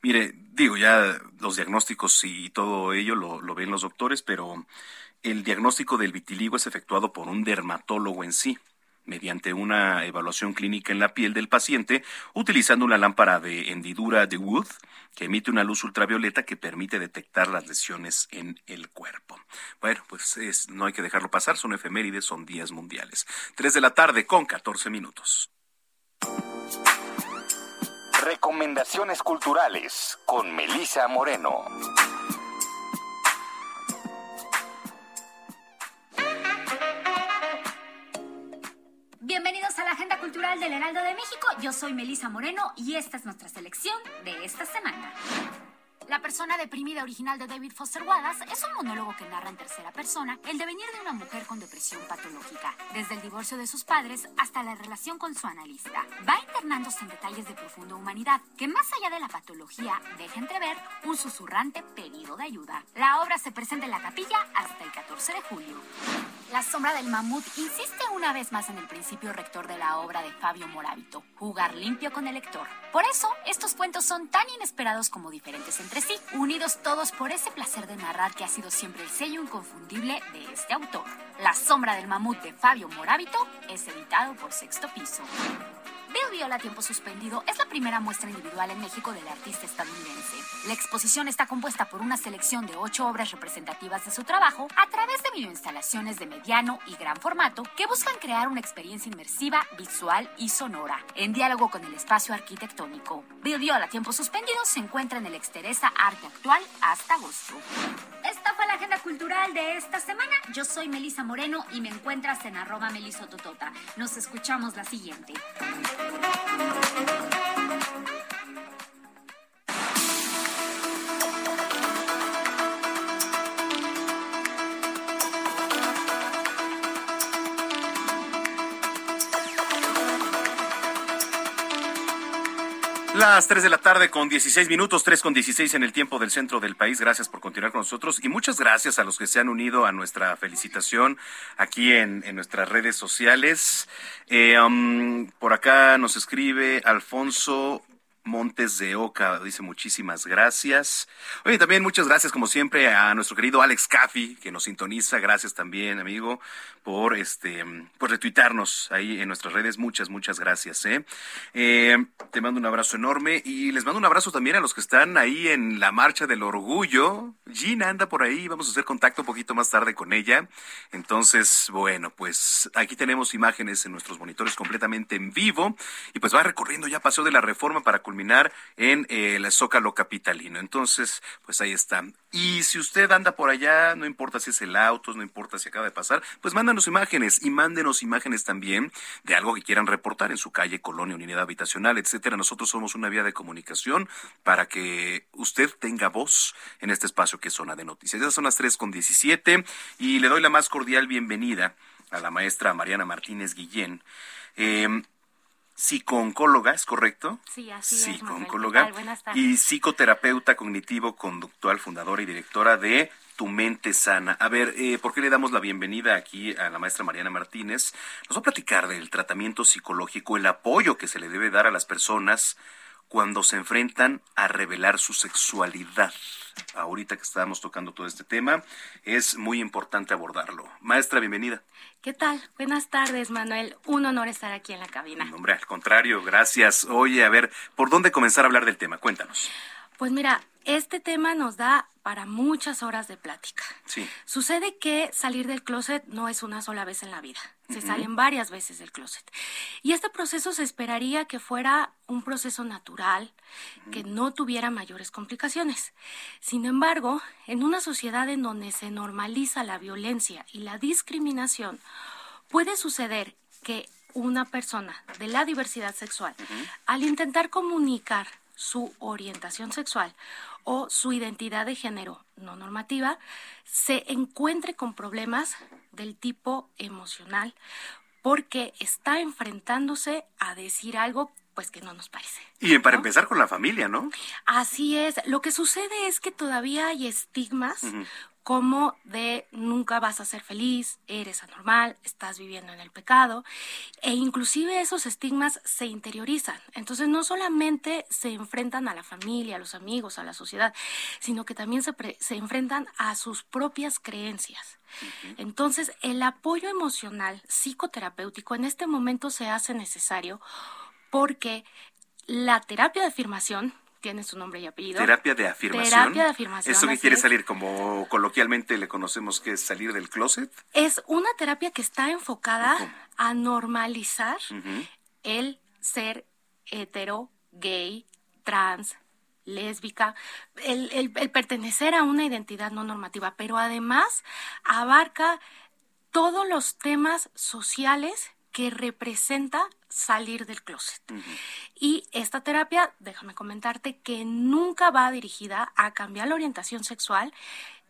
mire, digo, ya los diagnósticos y todo ello lo, lo ven los doctores, pero el diagnóstico del vitiligo es efectuado por un dermatólogo en sí mediante una evaluación clínica en la piel del paciente utilizando una lámpara de hendidura de Wood que emite una luz ultravioleta que permite detectar las lesiones en el cuerpo. Bueno, pues es, no hay que dejarlo pasar, son efemérides, son días mundiales. Tres de la tarde con 14 minutos. Recomendaciones culturales con Melisa Moreno. Bienvenidos a la Agenda Cultural del Heraldo de México. Yo soy Melisa Moreno y esta es nuestra selección de esta semana. La persona deprimida original de David Foster Wallace es un monólogo que narra en tercera persona el devenir de una mujer con depresión patológica, desde el divorcio de sus padres hasta la relación con su analista. Va internándose en detalles de profunda humanidad que más allá de la patología deja entrever un susurrante pedido de ayuda. La obra se presenta en la capilla hasta el 14 de julio. La sombra del mamut insiste una vez más en el principio rector de la obra de Fabio Moravito, jugar limpio con el lector. Por eso, estos cuentos son tan inesperados como diferentes entre sí, unidos todos por ese placer de narrar que ha sido siempre el sello inconfundible de este autor. La sombra del mamut de Fabio Moravito es editado por Sexto Piso. Bill Viola Tiempo Suspendido es la primera muestra individual en México del artista estadounidense. La exposición está compuesta por una selección de ocho obras representativas de su trabajo a través de videoinstalaciones de mediano y gran formato que buscan crear una experiencia inmersiva, visual y sonora, en diálogo con el espacio arquitectónico. Viola Tiempo Suspendido se encuentra en el Exteresa Arte Actual hasta agosto. Agenda cultural de esta semana. Yo soy Melisa Moreno y me encuentras en arroba melisototota. Nos escuchamos la siguiente. Las 3 de la tarde con 16 minutos, 3 con 16 en el tiempo del centro del país. Gracias por continuar con nosotros y muchas gracias a los que se han unido a nuestra felicitación aquí en, nuestras redes sociales. Eh, um, por acá nos escribe Alfonso Montes de Oca dice muchísimas gracias. Oye, también muchas gracias como siempre a nuestro querido Alex Caffi que nos sintoniza. Gracias también, amigo, por este por retuitarnos ahí en nuestras redes. Muchas, muchas gracias. ¿eh? Eh, te mando un abrazo enorme y les mando un abrazo también a los que están ahí en la marcha del orgullo. Gina anda por ahí, vamos a hacer contacto un poquito más tarde con ella. Entonces, bueno, pues aquí tenemos imágenes en nuestros monitores completamente en vivo y pues va recorriendo ya Paseo de la Reforma para culminar en eh, el Zócalo Capitalino. Entonces, pues ahí está. Y si usted anda por allá, no importa si es el auto, no importa si acaba de pasar, pues mándanos imágenes y mándenos imágenes también de algo que quieran reportar en su calle, colonia, unidad habitacional, etcétera. Nosotros somos una vía de comunicación para que usted tenga voz en este espacio que es Zona de Noticias. Esas son las 3 con 17 y le doy la más cordial bienvenida a la maestra Mariana Martínez Guillén Eh, psico-oncóloga, ¿es correcto? Sí, así es. Psico-oncóloga y psicoterapeuta cognitivo-conductual, fundadora y directora de Tu Mente Sana. A ver, eh, ¿por qué le damos la bienvenida aquí a la maestra Mariana Martínez? Nos va a platicar del tratamiento psicológico, el apoyo que se le debe dar a las personas cuando se enfrentan a revelar su sexualidad. Ahorita que estábamos tocando todo este tema, es muy importante abordarlo. Maestra, bienvenida. ¿Qué tal? Buenas tardes, Manuel. Un honor estar aquí en la cabina. Hombre, al contrario, gracias. Oye, a ver, ¿por dónde comenzar a hablar del tema? Cuéntanos. Pues mira, este tema nos da para muchas horas de plática. Sí. Sucede que salir del closet no es una sola vez en la vida, se salen varias veces del closet. Y este proceso se esperaría que fuera un proceso natural, que no tuviera mayores complicaciones. Sin embargo, en una sociedad en donde se normaliza la violencia y la discriminación, puede suceder que una persona de la diversidad sexual, al intentar comunicar su orientación sexual o su identidad de género no normativa, se encuentre con problemas del tipo emocional porque está enfrentándose a decir algo pues que no nos parece. Y para empezar con la familia, ¿no? Así es, lo que sucede es que todavía hay estigmas. Como de nunca vas a ser feliz, eres anormal, estás viviendo en el pecado, e inclusive esos estigmas se interiorizan. Entonces no solamente se enfrentan a la familia, a los amigos, a la sociedad, sino que también se, pre- se enfrentan a sus propias creencias. Entonces, el apoyo emocional psicoterapéutico en este momento se hace necesario porque la terapia de afirmación tiene su nombre y apellido. Terapia de afirmación. Terapia de afirmación. Eso que quiere es. salir, como coloquialmente le conocemos que es salir del closet. Es una terapia que está enfocada a normalizar el ser hetero, gay, trans, lésbica, el, el- el pertenecer a una identidad no normativa, pero además abarca todos los temas sociales que representa salir del closet. Y esta terapia, déjame comentarte, que nunca va dirigida a cambiar la orientación sexual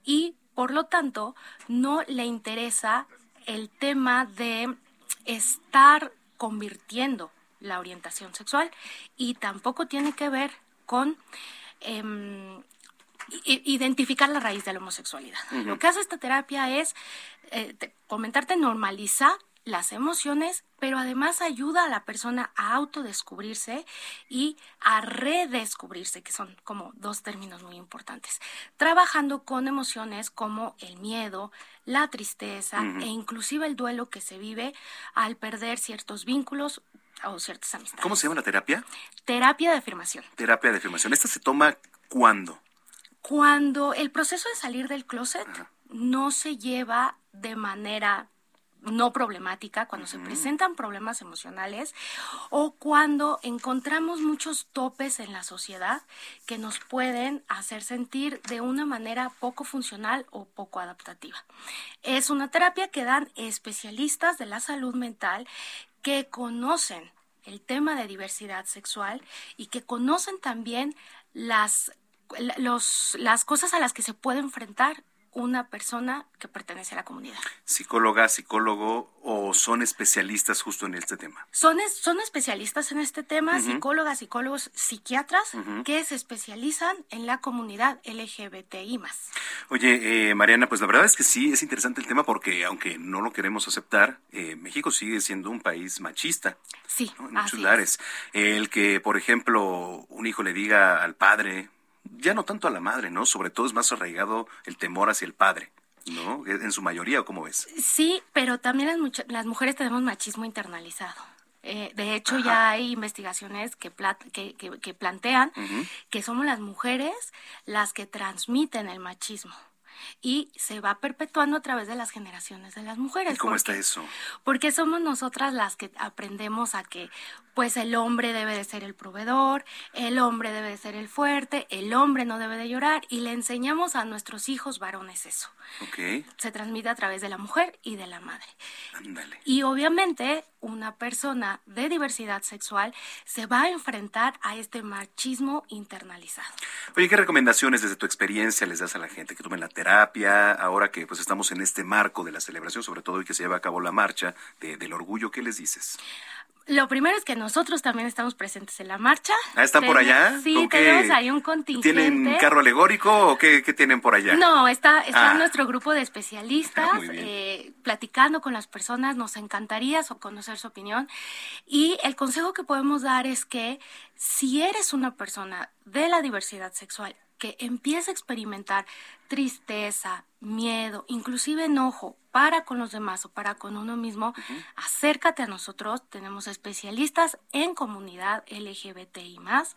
y por lo tanto no le interesa el tema de estar convirtiendo la orientación sexual y tampoco tiene que ver con em, identificar la raíz de la homosexualidad. Lo que hace esta terapia es eh, te- comentarte, normaliza las emociones, pero además ayuda a la persona a autodescubrirse y a redescubrirse, que son como dos términos muy importantes, trabajando con emociones como el miedo, la tristeza e inclusive el duelo que se vive al perder ciertos vínculos o ciertas amistades. ¿Cómo se llama la terapia? Terapia de afirmación. Terapia de afirmación. ¿Esta se toma cuándo? Cuando el proceso de salir del closet no se lleva de manera no problemática, cuando se presentan problemas emocionales o cuando encontramos muchos topes en la sociedad que nos pueden hacer sentir de una manera poco funcional o poco adaptativa. Es una terapia que dan especialistas de la salud mental que conocen el tema de diversidad sexual y que conocen también las, los, las cosas a las que se puede enfrentar una persona que pertenece a la comunidad. ¿Psicóloga, psicólogo o son especialistas justo en este tema? Son, es- son especialistas en este tema, psicólogas, psicólogos, psiquiatras, que se especializan en la comunidad LGBTI Oye, eh, Mariana, pues la verdad es que sí, es interesante el tema porque aunque no lo queremos aceptar, eh, México sigue siendo un país machista. Sí, en muchos es. lugares. El que, por ejemplo, un hijo le diga al padre, ya no tanto a la madre, ¿no? Sobre todo es más arraigado el temor hacia el padre, ¿no? En su mayoría, ¿o cómo ves? Sí, pero también las, las mujeres tenemos machismo internalizado. Eh, de hecho, ya hay investigaciones que, plat- que, que- que plantean que somos las mujeres las que transmiten el machismo y se va perpetuando a través de las generaciones de las mujeres. ¿Y cómo porque- está eso? porque somos nosotras las que aprendemos a que pues el hombre debe de ser el proveedor, el hombre debe de ser el fuerte, el hombre no debe de llorar y le enseñamos a nuestros hijos varones eso. Ok, Se transmite a través de la mujer y de la madre. ándale. Y obviamente una persona de diversidad sexual se va a enfrentar a este machismo internalizado. Oye, ¿qué recomendaciones desde tu experiencia les das a la gente que tomen la terapia? Ahora que pues estamos en este marco de la celebración, sobre todo hoy que se lleva a cabo la marcha de- del orgullo, ¿qué les dices? Lo primero es que nosotros también estamos presentes en la marcha. Ah, ¿están por allá? Sí, tenemos ahí un contingente. ¿Tienen carro alegórico o qué, qué tienen por allá? No, está, está Ah. nuestro grupo de especialistas eh, platicando con las personas. Nos encantaría conocer su opinión. Y el consejo que podemos dar es que si eres una persona de la diversidad sexual que empieza a experimentar tristeza, miedo, inclusive enojo para con los demás o para con uno mismo, acércate a nosotros. Tenemos especialistas en comunidad LGBTI más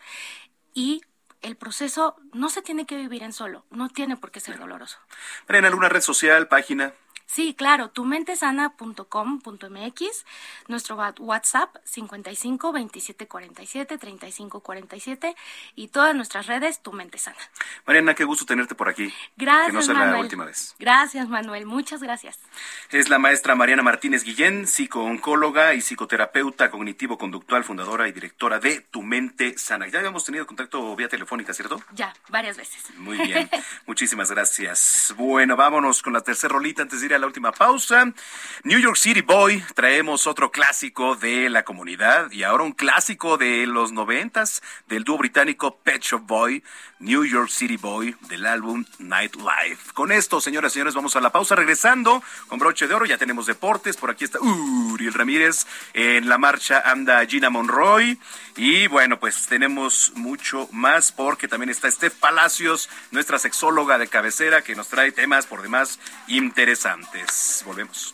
y el proceso no se tiene que vivir en solo, no tiene por qué ser doloroso. ¿En alguna red social, página? Sí, claro, tumentesana.com.mx, nuestro WhatsApp 55 27 47 35 47 y todas nuestras redes Tu Mente Sana. Mariana, qué gusto tenerte por aquí. Gracias, Que no sea Manuel. la última vez. Gracias, Manuel, muchas gracias. Es la maestra Mariana Martínez Guillén, psicooncóloga y psicoterapeuta cognitivo-conductual, fundadora y directora de Tu Mente Sana. Ya habíamos tenido contacto vía telefónica, ¿cierto? Ya, varias veces. Muy bien, muchísimas gracias. Bueno, vámonos con la tercera rolita antes de ir a la última pausa. New York City Boy, traemos otro clásico de la comunidad y ahora un clásico de los noventas del dúo británico Pet Shop Boy, New York City Boy del álbum Nightlife. Con esto, señoras y señores, vamos a la pausa. Regresando con broche de oro, ya tenemos deportes. Por aquí está Uriel Ramírez. En la marcha anda Gina Monroy. Y bueno, pues tenemos mucho más porque también está Steph Palacios, nuestra sexóloga de cabecera, que nos trae temas por demás interesantes. Volvemos.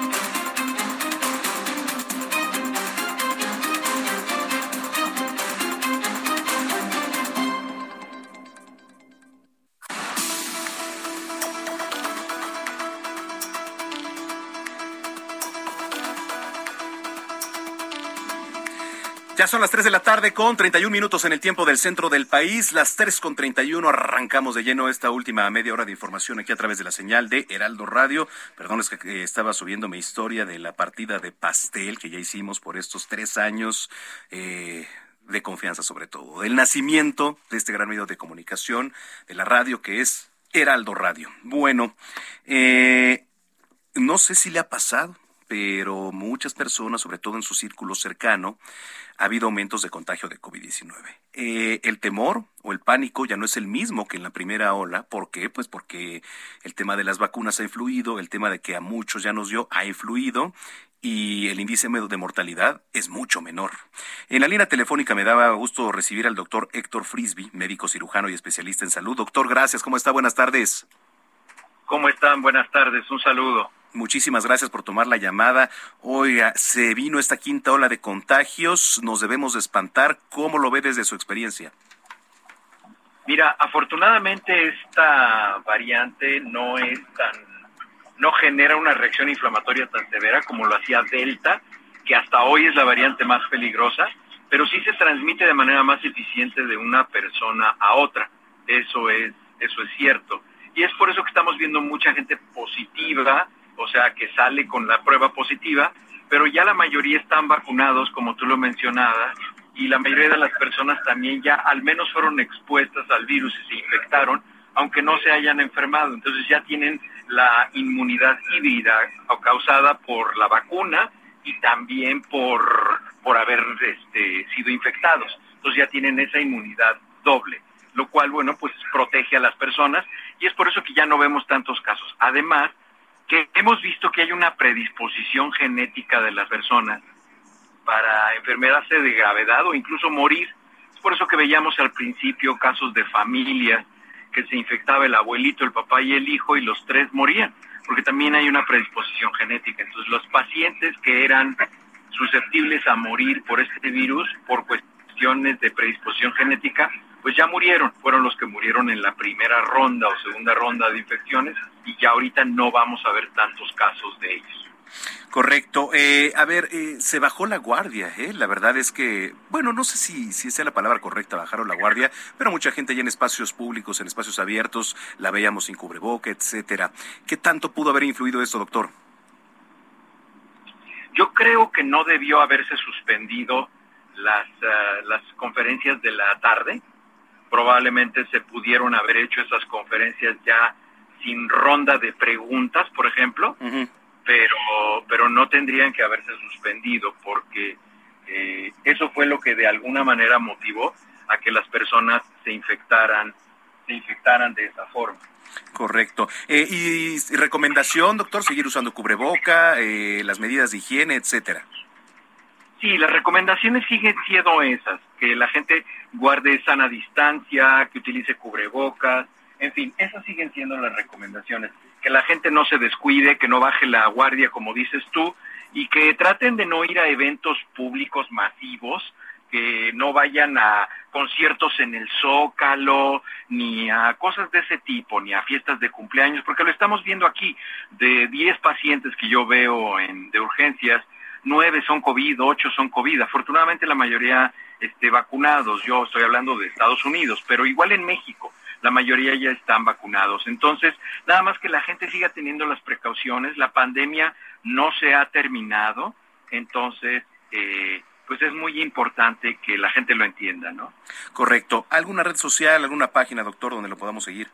Ya son las 3 de la tarde con 31 minutos en el tiempo del centro del país. Las 3 con 31 arrancamos de lleno esta última media hora de información aquí a través de la señal de Heraldo Radio. Perdón, es que estaba subiendo mi historia de la partida de pastel que ya hicimos por estos tres años. eh, de confianza sobre todo, del nacimiento de este gran medio de comunicación, de la radio que es Heraldo Radio. Bueno, eh, no sé si le ha pasado, pero muchas personas, sobre todo en su círculo cercano, ha habido aumentos de contagio de COVID-19. Eh, el temor o el pánico ya no es el mismo que en la primera ola. ¿Por qué? Pues porque el tema de las vacunas ha influido, el tema de que a muchos ya nos dio ha influido y el índice de mortalidad es mucho menor. En la línea telefónica me daba gusto recibir al doctor Héctor Frisby, médico cirujano y especialista en salud. Doctor, gracias. ¿Cómo está? Buenas tardes. ¿Cómo están? Buenas tardes, un saludo. Muchísimas gracias por tomar la llamada. Oiga, se vino esta quinta ola de contagios, nos debemos de espantar. ¿Cómo lo ve desde su experiencia? Mira, afortunadamente esta variante no es tan, no genera una reacción inflamatoria tan severa como lo hacía Delta, que hasta hoy es la variante más peligrosa, pero sí se transmite de manera más eficiente de una persona a otra. Eso es, eso es cierto. Y es por eso que estamos viendo mucha gente positiva, o sea, que sale con la prueba positiva, pero ya la mayoría están vacunados, como tú lo mencionabas, y la mayoría de las personas también ya al menos fueron expuestas al virus y se infectaron, aunque no se hayan enfermado. Entonces ya tienen la inmunidad híbrida causada por la vacuna y también por, por haber este, sido infectados. Entonces ya tienen esa inmunidad doble, lo cual, bueno, pues protege a las personas y es por eso que ya no vemos tantos casos. Además, que hemos visto que hay una predisposición genética de las personas para enfermedades de gravedad o incluso morir. Es por eso que veíamos al principio casos de familias que se infectaba el abuelito, el papá y el hijo y los tres morían, porque también hay una predisposición genética. Entonces los pacientes que eran susceptibles a morir por este virus, por cuestiones de predisposición genética, pues ya murieron, fueron los que murieron en la primera ronda o segunda ronda de infecciones y ya ahorita no vamos a ver tantos casos de ellos. Correcto. Eh, a ver, eh, se bajó la guardia, ¿eh? La verdad es que, bueno, no sé si, si sea la palabra correcta, bajaron la guardia, pero mucha gente ya en espacios públicos, en espacios abiertos, la veíamos sin cubreboca, etcétera. ¿Qué tanto pudo haber influido esto, doctor? Yo creo que no debió haberse suspendido las, eh, las conferencias de la tarde. Probablemente se pudieron haber hecho esas conferencias ya sin ronda de preguntas, por ejemplo, pero, pero no tendrían que haberse suspendido porque eh, eso fue lo que de alguna manera motivó a que las personas se infectaran, se infectaran de esa forma. Correcto. Eh, y, y recomendación, doctor, seguir usando cubreboca, eh, las medidas de higiene, etcétera. Sí, las recomendaciones siguen siendo esas, que la gente guarde sana distancia, que utilice cubrebocas, en fin, esas siguen siendo las recomendaciones, que la gente no se descuide, que no baje la guardia como dices tú, y que traten de no ir a eventos públicos masivos, que no vayan a conciertos en el Zócalo, ni a cosas de ese tipo, ni a fiestas de cumpleaños, porque lo estamos viendo aquí, de 10 pacientes que yo veo en, de urgencias, nueve son COVID, ocho son COVID. Afortunadamente la mayoría este, vacunados. Yo estoy hablando de Estados Unidos, pero igual en México la mayoría ya están vacunados. Entonces, nada más que la gente siga teniendo las precauciones. La pandemia no se ha terminado, entonces, eh, pues es muy importante que la gente lo entienda, ¿no? Correcto. ¿Alguna red social, alguna página, doctor, donde lo podamos seguir?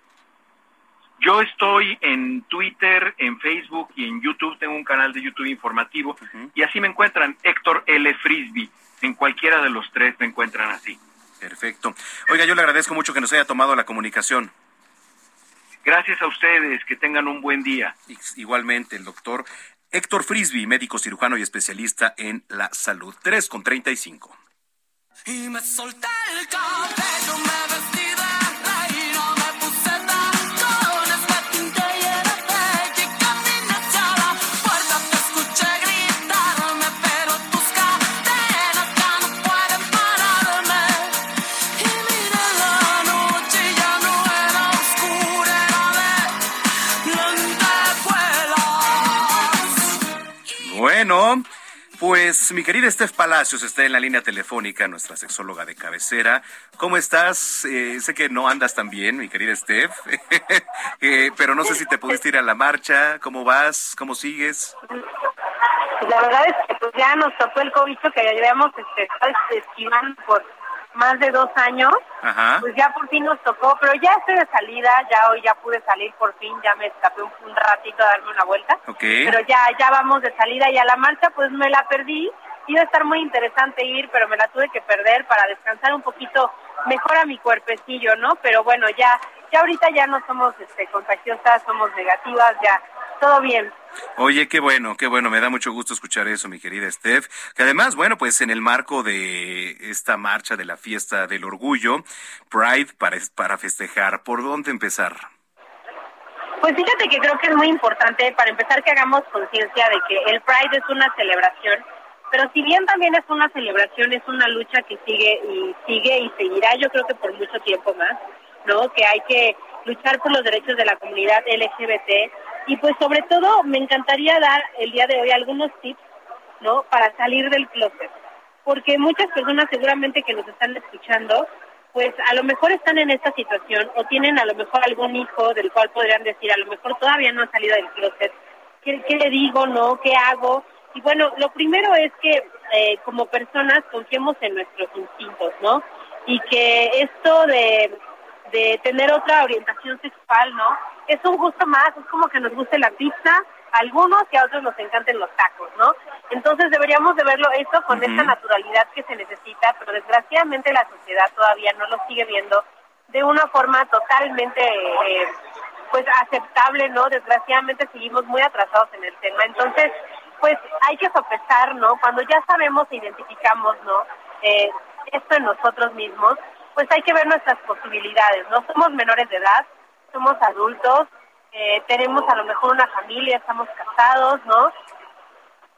Yo estoy en Twitter, en Facebook y en YouTube. Tengo un canal de YouTube informativo y así me encuentran Héctor L. Frisbee. En cualquiera de los tres me encuentran así. Perfecto. Oiga, yo le agradezco mucho que nos haya tomado la comunicación. Gracias a ustedes. Que tengan un buen día. Igualmente, el doctor Héctor Frisbee, médico cirujano y especialista en la salud. 3 con 35. Y me solté el cabello, me Bueno, pues mi querida Steph Palacios está en la línea telefónica, nuestra sexóloga de cabecera. ¿Cómo estás? Eh, sé que no andas tan bien, mi querida Steph, Eh, pero no sé si te pudiste ir a la marcha. ¿Cómo vas? ¿Cómo sigues? La verdad es que pues ya nos tocó el COVID que ya llevamos este, esquivando por más de dos años. Ajá. Pues ya por fin nos tocó, pero ya estoy de salida, ya hoy ya pude salir por fin, ya me escapé un, un ratito a darme una vuelta. Ok. Pero ya, ya vamos de salida y a la marcha pues me la perdí. Iba a estar muy interesante ir, pero me la tuve que perder para descansar un poquito mejor a mi cuerpecillo, ¿no? Pero bueno, ya, ya ahorita ya no somos este, contagiosas, somos negativas, ya todo bien. Oye, qué bueno, qué bueno, me da mucho gusto escuchar eso, mi querida Steph. Que además, bueno, pues en el marco de esta marcha de la fiesta del orgullo, Pride para, para festejar, ¿por dónde empezar? Pues fíjate que creo que es muy importante, para empezar, que hagamos conciencia de que el Pride es una celebración, pero si bien también es una celebración, es una lucha que sigue y sigue y seguirá, yo creo que por mucho tiempo más, ¿no? Que hay que luchar por los derechos de la comunidad LGBT y pues sobre todo me encantaría dar el día de hoy algunos tips, ¿no? Para salir del closet, porque muchas personas seguramente que nos están escuchando pues a lo mejor están en esta situación o tienen a lo mejor algún hijo del cual podrían decir, a lo mejor todavía no ha salido del closet, ¿qué, qué le digo, no? ¿Qué hago? Y bueno, lo primero es que eh, como personas confiemos en nuestros instintos, ¿no? Y que esto de, de tener otra orientación sexual, ¿no? Es un gusto más, es como que nos guste la pizza, a algunos y a otros nos encanten los tacos, ¿no? Entonces deberíamos de verlo esto con esta naturalidad que se necesita, pero desgraciadamente la sociedad todavía no lo sigue viendo de una forma totalmente eh, pues aceptable, ¿no? Desgraciadamente seguimos muy atrasados en el tema. Entonces, pues hay que sopesar, ¿no? Cuando ya sabemos e identificamos, ¿no? Eh, esto en nosotros mismos, pues hay que ver nuestras posibilidades, ¿no? Somos menores de edad, somos adultos, eh, tenemos a lo mejor una familia, estamos casados, ¿no?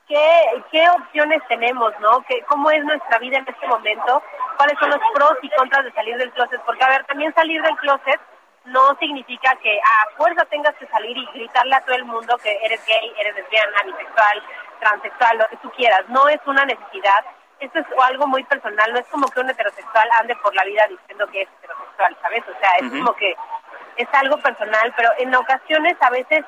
¿Qué, qué opciones tenemos, no? ¿Qué, ¿Cómo es nuestra vida en este momento? ¿Cuáles son los pros y contras de salir del closet? Porque, a ver, también salir del closet no significa que a fuerza tengas que salir y gritarle a todo el mundo que eres gay, eres lesbiana, bisexual, transexual, lo que tú quieras. No es una necesidad. Esto es algo muy personal. No es como que un heterosexual ande por la vida diciendo que es heterosexual, ¿sabes? O sea, es como que es algo personal, pero en ocasiones a veces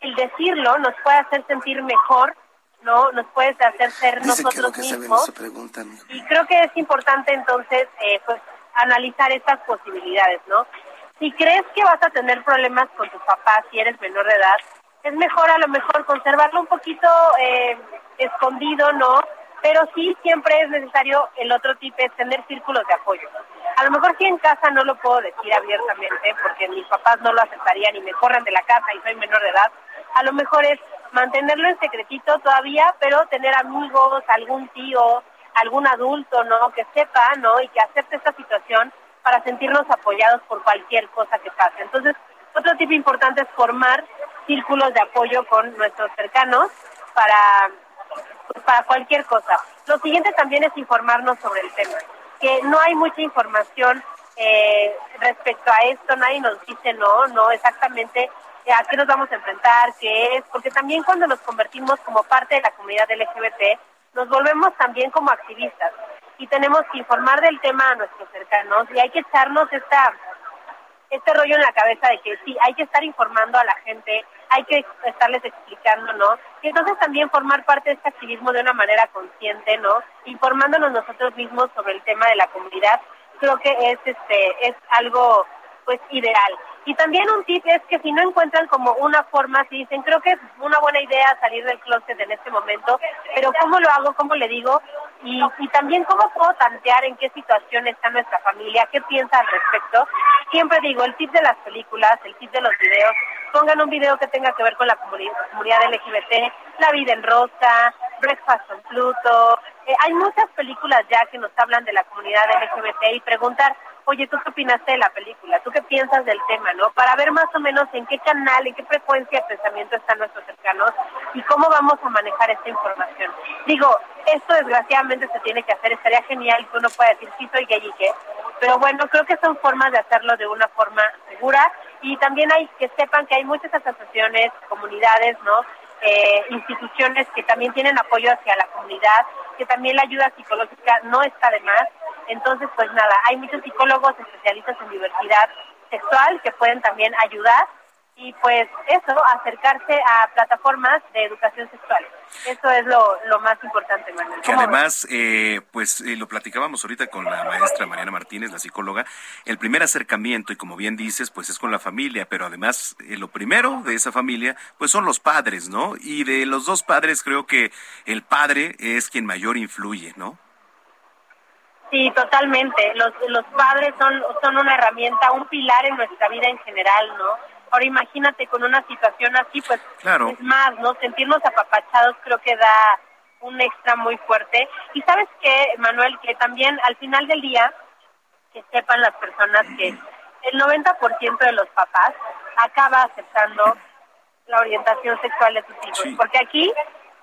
el decirlo nos puede hacer sentir mejor, ¿no? Nos puede hacer ser Dice que lo nosotros que sabe no mismos. se pregunta, amigo. Y creo que es importante entonces, eh, pues, analizar estas posibilidades, ¿no? Si crees que vas a tener problemas con tus papás si eres menor de edad, es mejor a lo mejor conservarlo un poquito eh, escondido, ¿no? Pero sí siempre es necesario el otro tipo, es tener círculos de apoyo. A lo mejor sí en casa no lo puedo decir abiertamente porque mis papás no lo aceptarían y me corren de la casa y soy menor de edad. A lo mejor es mantenerlo en secretito todavía, pero tener amigos, algún tío, algún adulto, ¿no? Que sepa, ¿no? Y que acepte esta situación para sentirnos apoyados por cualquier cosa que pase. Entonces, otro tipo importante es formar círculos de apoyo con nuestros cercanos para, para cualquier cosa. Lo siguiente también es informarnos sobre el tema, que no hay mucha información eh, respecto a esto, nadie nos dice no, no exactamente a qué nos vamos a enfrentar, qué es, porque también cuando nos convertimos como parte de la comunidad LGBT, nos volvemos también como activistas y tenemos que informar del tema a nuestros cercanos y hay que echarnos esta este rollo en la cabeza de que sí, hay que estar informando a la gente, hay que estarles explicando, ¿no? Y entonces también formar parte de este activismo de una manera consciente, ¿no? Informándonos nosotros mismos sobre el tema de la comunidad, creo que es este es algo pues ideal. Y también un tip es que si no encuentran como una forma, si dicen, creo que es una buena idea salir del closet en este momento, pero ¿cómo lo hago? ¿Cómo le digo? Y, y también cómo puedo tantear en qué situación está nuestra familia, qué piensa al respecto. Siempre digo, el tip de las películas, el tip de los videos, pongan un video que tenga que ver con la comuni- comunidad LGBT, La vida en rosa, Breakfast on Pluto. Eh, hay muchas películas ya que nos hablan de la comunidad LGBT y preguntar, oye, ¿tú qué opinaste de la película? ¿Tú qué piensas del tema, no? Para ver más o menos en qué canal, en qué frecuencia de pensamiento están nuestros cercanos y cómo vamos a manejar esta información. Digo, esto desgraciadamente se tiene que hacer, estaría genial que uno pueda decir, sí, soy gay y qué, pero bueno, creo que son formas de hacerlo de una forma segura y también hay que sepan que hay muchas asociaciones, comunidades, ¿no? Eh, instituciones que también tienen apoyo hacia la comunidad, que también la ayuda psicológica no está de más. Entonces, pues nada, hay muchos psicólogos especialistas en diversidad sexual que pueden también ayudar y pues eso, acercarse a plataformas de educación sexual. Eso es lo, lo más importante, Manuel. Que además, eh, pues eh, lo platicábamos ahorita con la maestra Mariana Martínez, la psicóloga, el primer acercamiento, y como bien dices, pues es con la familia, pero además eh, lo primero de esa familia, pues son los padres, ¿no? Y de los dos padres creo que el padre es quien mayor influye, ¿no? Sí, totalmente. Los, los padres son, son una herramienta, un pilar en nuestra vida en general, ¿no? Ahora imagínate con una situación así, pues Claro. es más, ¿no? Sentirnos apapachados creo que da un extra muy fuerte. Y sabes qué, Manuel, que también al final del día, que sepan las personas que el 90% de los papás acaba aceptando la orientación sexual de sus hijos. Sí. Porque aquí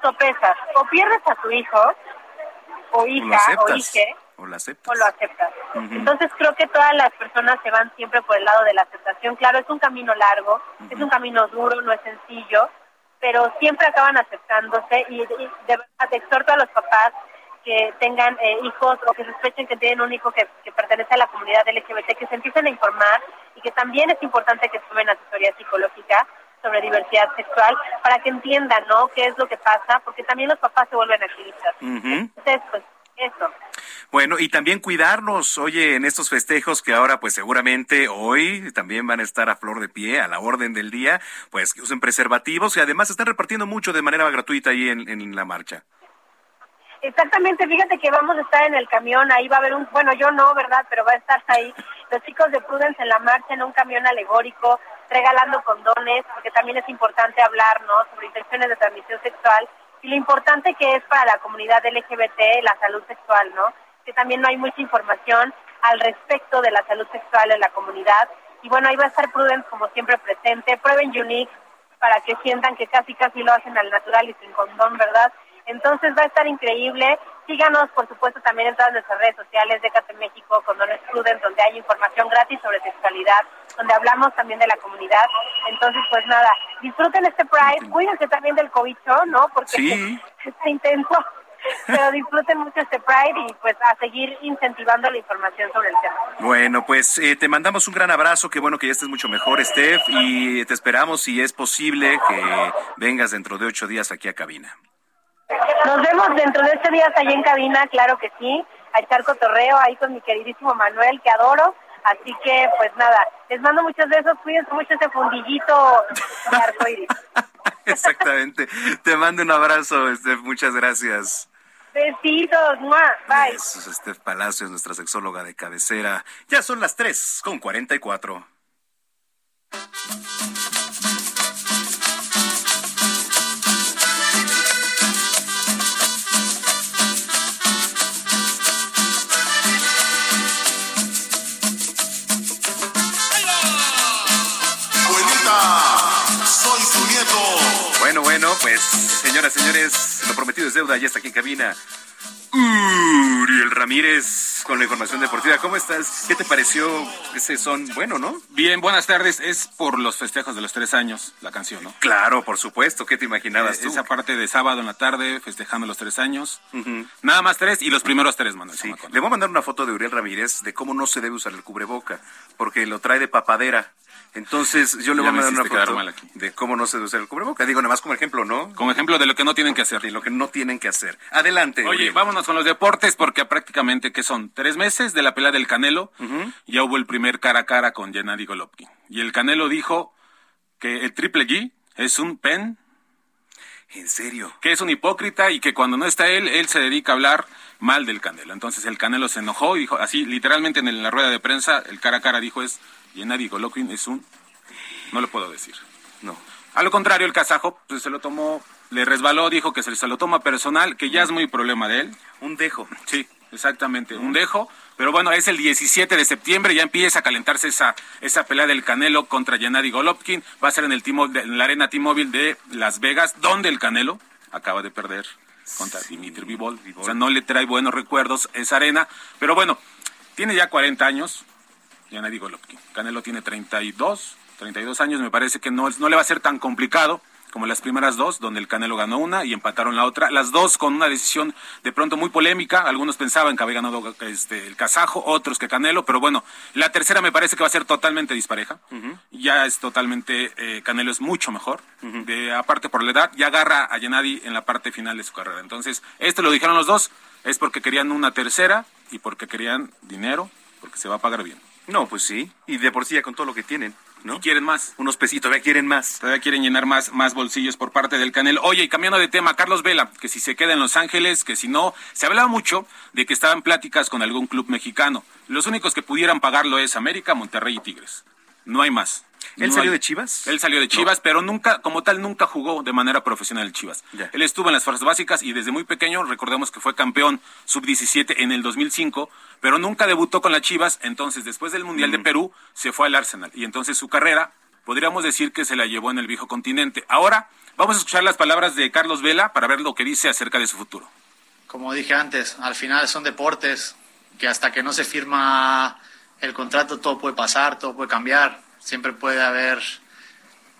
sopesas, o pierdes a tu hijo, o hija, o hije, O la aceptas. o lo aceptas. Entonces creo que todas las personas se van siempre por el lado de la aceptación. Claro, es un camino largo, es un camino duro, no es sencillo, pero siempre acaban aceptándose y, y de verdad exhorto a los papás que tengan eh, hijos o que sospechen que tienen un hijo que, que pertenece a la comunidad LGBT, que se empiecen a informar y que también es importante que tomen asesoría psicológica sobre diversidad sexual para que entiendan, ¿no?, qué es lo que pasa, porque también los papás se vuelven activistas. Ujú. Entonces, pues, eso. Bueno, y también cuidarnos, oye, en estos festejos que ahora pues seguramente hoy también van a estar a flor de pie, a la orden del día, pues que usen preservativos y además están repartiendo mucho de manera gratuita ahí en, en la marcha. Exactamente, fíjate que vamos a estar en el camión, ahí va a haber un, bueno, yo no, ¿verdad? Pero va a estar ahí los chicos de Prudence en la marcha en un camión alegórico, regalando condones, porque también es importante hablar, ¿no? Sobre infecciones de transmisión sexual y lo importante que es para la comunidad LGBT la salud sexual, ¿no? Que también no hay mucha información. al respecto de la salud sexual en la comunidad. Y bueno, ahí va a estar Prudence como siempre presente. Prueben Unique para que sientan que casi casi lo hacen al natural y sin condón, ¿verdad? Entonces va a estar increíble. Síganos, por supuesto, también en todas nuestras redes sociales, Décate México, Condones Prudence, donde hay información gratis sobre sexualidad, donde hablamos también de la comunidad. Entonces, pues nada, disfruten este Pride, cuídense también del cobicho, ¿no? Porque Sí. está intenso, pero disfruten mucho este Pride y pues a seguir incentivando la información sobre el tema. Bueno, pues eh, te mandamos un gran abrazo, qué bueno que ya estés mucho mejor, Steph, y te esperamos si es posible que vengas dentro de ocho días aquí a cabina. Nos vemos dentro de este día allá en cabina, claro que sí, a echar cotorreo ahí con mi queridísimo Manuel, que adoro. Así que, pues nada, les mando muchos besos, cuídense mucho ese fundillito de arcoíris. Exactamente. Te mando un abrazo, Steph, muchas gracias. Besitos, ¡mua! bye. Eso es Steph Palacios, nuestra sexóloga de cabecera. Ya son las tres con 44. Bueno, pues, señoras, señores, lo prometido es deuda, ya está aquí en cabina. Uriel Ramírez con la información deportiva. ¿Cómo estás? ¿Qué te pareció ese son? Bueno, ¿no? Bien, buenas tardes. Es por los festejos de los tres años la canción, ¿no? Claro, por supuesto. ¿Qué te imaginabas Eh, tú? Esa parte de sábado en la tarde, festejando los tres años. Nada más tres y los primeros tres, Manuel. Sí. Le voy a mandar una foto de Uriel Ramírez de cómo no se debe usar el cubreboca, porque lo trae de papadera. Entonces, yo le voy a mandar una foto de cómo no se debe usar el cubreboca. Digo, nada más como ejemplo, ¿no? Como ejemplo de lo que no tienen que hacer. De lo que no tienen que hacer. Adelante. Oye, Uriel. vámonos con los deportes porque prácticamente que son tres meses de la pelea del Canelo. Ya hubo el primer cara a cara con Gennady Golovkin. Y el Canelo dijo que el Triple G es un pen. ¿En serio? Que es un hipócrita y que cuando no está él, él se dedica a hablar mal del Canelo. Entonces el Canelo se enojó y dijo, así literalmente en la rueda de prensa, el cara a cara dijo es, Gennady Golovkin es un... No lo puedo decir. No. A lo contrario, el kazajo pues, se lo tomó, le resbaló, dijo que se, se lo toma personal, que ya es muy problema de él. Un dejo. Sí, exactamente, un dejo. Pero bueno, es el 17 de septiembre, ya empieza a calentarse esa, esa pelea del Canelo contra Gennady Golovkin. Va a ser en, el en la arena T-Mobile de Las Vegas, donde el Canelo acaba de perder contra Dimitri Bivol. O sea, no le trae buenos recuerdos esa arena. Pero bueno, tiene ya 40 años, Gennady Golovkin. Canelo tiene 32, 32 años, me parece que no, le va a ser tan complicado como las primeras dos, donde el Canelo ganó una y empataron la otra. Las dos con una decisión de pronto muy polémica. Algunos pensaban que había ganado este, el kazajo, otros que Canelo, pero bueno, la tercera me parece que va a ser totalmente dispareja. Ya es totalmente, eh, Canelo es mucho mejor. de, aparte por la edad, ya agarra a Gennady en la parte final de su carrera. Entonces, esto lo dijeron los dos, es porque querían una tercera y porque querían dinero, porque se va a pagar bien. No, pues sí. Y de por sí ya con todo lo que tienen, ¿no? Y quieren más. Unos pesitos, todavía quieren más. Todavía quieren llenar más, más bolsillos por parte del Canelo. Oye, y cambiando de tema, Carlos Vela, que si se queda en Los Ángeles, que si no, se hablaba mucho de que estaban pláticas con algún club mexicano. Los únicos que pudieran pagarlo es América, Monterrey y Tigres. No hay más. ¿Él No salió hay- de Chivas? Él salió de Chivas, pero nunca, como tal, nunca jugó de manera profesional en Chivas. Ya. Él estuvo en las fuerzas básicas y desde muy pequeño, recordemos que fue campeón sub-17 en el 2005, pero nunca debutó con las Chivas. Entonces, después del Mundial de Perú, se fue al Arsenal. Y entonces su carrera, podríamos decir que se la llevó en el viejo continente. Ahora, vamos a escuchar las palabras de Carlos Vela para ver lo que dice acerca de su futuro. como dije antes, al final son deportes que hasta que no se firma el contrato todo puede pasar, todo puede cambiar, siempre puede haber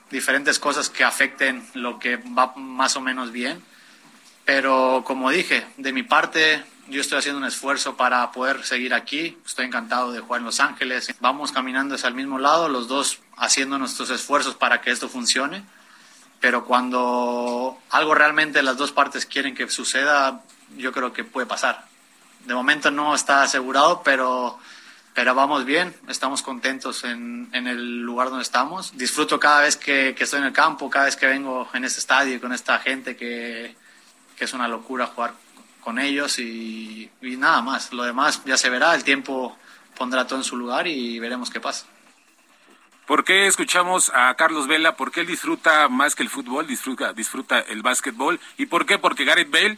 diferentes cosas que afecten lo que va más o menos bien. Pero como dije, de mi parte yo estoy haciendo un esfuerzo para poder seguir aquí, estoy encantado de jugar en Los Ángeles, vamos caminando hacia el mismo lado, los dos haciendo nuestros esfuerzos para que esto funcione pero cuando algo realmente las dos partes quieren que suceda, yo creo que puede pasar. De momento no está asegurado, pero, pero vamos bien, estamos contentos en, en el lugar donde estamos. Disfruto cada vez que, que estoy en el campo, cada vez que vengo en este estadio con esta gente que, que es una locura jugar con ellos y, y nada más. Lo demás ya se verá, el tiempo pondrá todo en su lugar y veremos qué pasa. ¿Por qué escuchamos a Carlos Vela? ¿Por qué él disfruta más que el fútbol? Disfruta, disfruta el básquetbol. ¿Y por qué? Porque Gareth Bale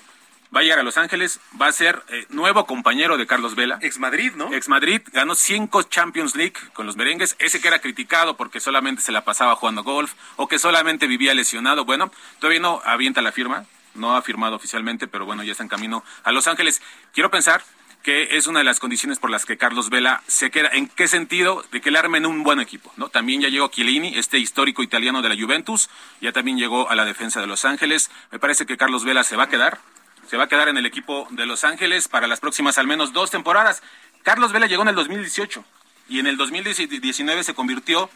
va a llegar a Los Ángeles, va a ser eh, nuevo compañero de Carlos Vela. Ex Madrid, ¿no? Ex Madrid, ganó cinco Champions League con los merengues, ese que era criticado porque solamente se la pasaba jugando golf o que solamente vivía lesionado. Bueno, todavía no avienta la firma, no ha firmado oficialmente, pero bueno, ya está en camino a Los Ángeles. Quiero pensar que es una de las condiciones por las que Carlos Vela se queda. ¿En qué sentido? De que le armen un buen equipo, ¿no? También ya llegó Chiellini, este histórico italiano de la Juventus, ya también llegó a la defensa de Los Ángeles. Me parece que Carlos Vela se va a quedar, se va a quedar en el equipo de Los Ángeles para las próximas al menos dos temporadas. Carlos Vela llegó en el 2018 y en el 2019 se convirtió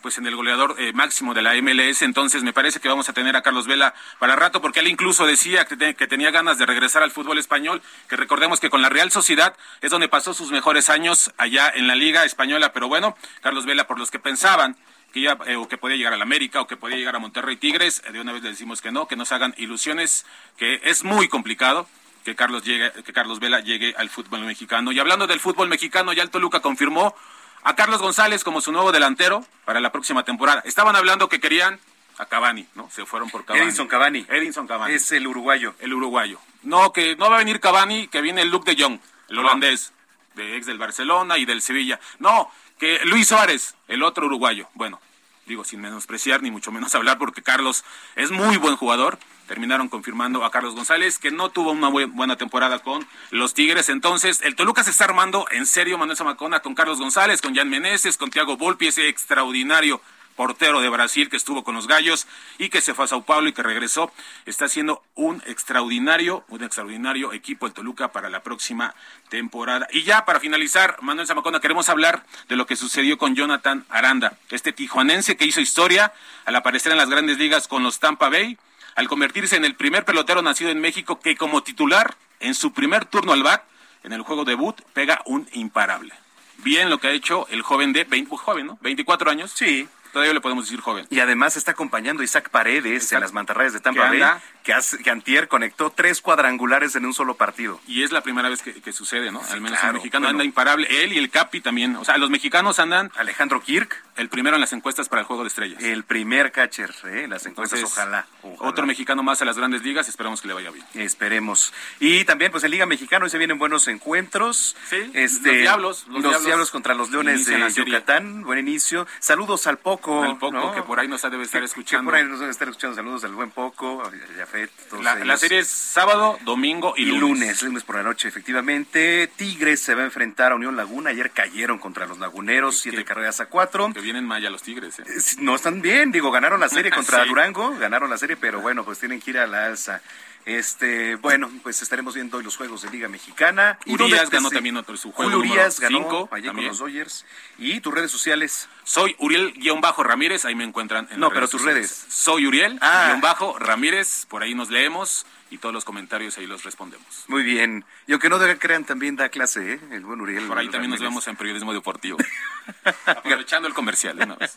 pues en el goleador eh, máximo de la MLS, entonces me parece que vamos a tener a Carlos Vela para rato, porque él incluso decía que, que tenía ganas de regresar al fútbol español, que recordemos que con la Real Sociedad es donde pasó sus mejores años allá en la Liga Española, pero bueno, Carlos Vela, por los que pensaban que iba, eh, o que podía llegar a la América o que podía llegar a Monterrey Tigres, eh, de una vez le decimos que no, que no se hagan ilusiones, que es muy complicado que Carlos llegue, que Carlos Vela llegue al fútbol mexicano. Y hablando del fútbol mexicano, ya el Toluca confirmó a Carlos González como su nuevo delantero para la próxima temporada. Estaban hablando que querían a Cavani, ¿no? Se fueron por Cavani. Edinson Cavani. Edinson Cavani. Es el uruguayo. El uruguayo. No, que no va a venir Cavani, que viene el Luke de Jong, el holandés, de ex del Barcelona y del Sevilla. No, que Luis Suárez, el otro uruguayo. Bueno, digo, sin menospreciar ni mucho menos hablar, porque Carlos es muy buen jugador. Terminaron confirmando a Carlos González, que no tuvo una buen- buena temporada con los Tigres. Entonces, el Toluca se está armando en serio, Manuel Zamacona, con Carlos González, con Jan Meneses, con Thiago Volpi, ese extraordinario portero de Brasil que estuvo con los Gallos y que se fue a Sao Paulo y que regresó. Está haciendo un extraordinario, un extraordinario equipo el Toluca para la próxima temporada. Y ya para finalizar, Manuel Zamacona, queremos hablar de lo que sucedió con Jonathan Aranda, este tijuanense que hizo historia al aparecer en las grandes ligas con los Tampa Bay, al convertirse en el primer pelotero nacido en México que como titular en su primer turno al bat en el juego debut pega un imparable. Bien lo que ha hecho el joven de 20, joven, ¿no? 24 años. Sí. Todavía le podemos decir joven. Y además está acompañando a Isaac Paredes en las mantarrayas de Tampa que Bay, que, antier conectó tres cuadrangulares en un solo partido. Y es la primera vez que, que sucede, ¿no? Al menos claro, el mexicano bueno. anda imparable. Él y el Capi también. O sea, los mexicanos andan. Alejandro Kirk. El primero en las encuestas para el juego de estrellas. El primer catcher, ¿eh? Las encuestas, Entonces, ojalá, ojalá. Otro mexicano más a las grandes ligas. Esperamos que le vaya bien. Esperemos. Y también, pues en Liga Mexicana hoy se vienen buenos encuentros. Sí, este, los Diablos, los Los, Diablos diablos, contra los Leones de. Yucatán. Buen inicio. Saludos al Poco. Al Poco, ¿no? que por ahí nos debe estar Que- escuchando. Que por ahí nos debe estar escuchando. Saludos al buen Poco, a Jafet. todos La, serie es sábado, domingo y, Y lunes, lunes por la noche, efectivamente. Tigres se va a enfrentar a Unión Laguna. Ayer cayeron contra los laguneros, siete carreras a cuatro. Que vienen maya los Tigres. ¿eh? Eh, No están bien, digo, ganaron la serie contra Sí. Durango, ganaron la serie, pero bueno, pues tienen que ir a la alza. Este, bueno, pues estaremos viendo hoy los juegos de Liga Mexicana. ¿Y Urias ganó sí. también otro su juego. Urias ganó cinco, con también. los Dodgers. ¿Y tus redes sociales? Soy Uriel-Ramírez, ahí me encuentran. En No, las pero tus sociales. redes. Soy Uriel, Ah. guion bajo, Ramírez, por ahí nos leemos y todos los comentarios ahí los respondemos. Muy bien. Y aunque no crean, también da clase, ¿eh? El buen Uriel. Por ahí también nos vemos en periodismo deportivo. Aprovechando el comercial, una vez.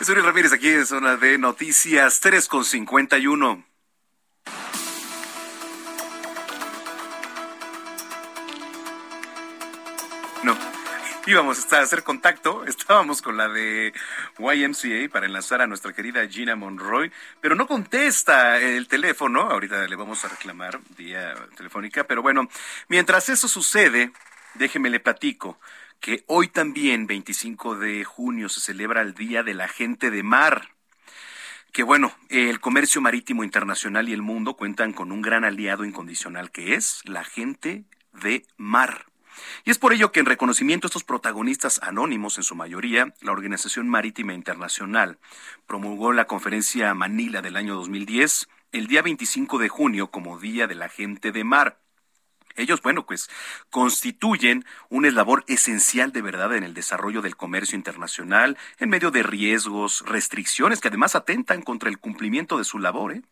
Es Uriel Ramírez aquí en zona de noticias 3 Íbamos a hacer contacto, estábamos con la de YMCA para enlazar a nuestra querida Gina Monroy, pero no contesta el teléfono, ahorita le vamos a reclamar vía telefónica, pero bueno, mientras eso sucede, déjeme le platico que hoy también, 25 de junio, se celebra el Día de la Gente de Mar que bueno, el comercio marítimo internacional y el mundo cuentan con un gran aliado incondicional que es la gente de mar. Y es por ello que en reconocimiento a estos protagonistas anónimos, en su mayoría, la Organización Marítima Internacional promulgó la conferencia Manila del año 2010 el día 25 de junio como Día de la Gente de Mar. Ellos, bueno, pues constituyen un eslabón esencial de verdad en el desarrollo del comercio internacional en medio de riesgos, restricciones que además atentan contra el cumplimiento de su labor. ¿eh?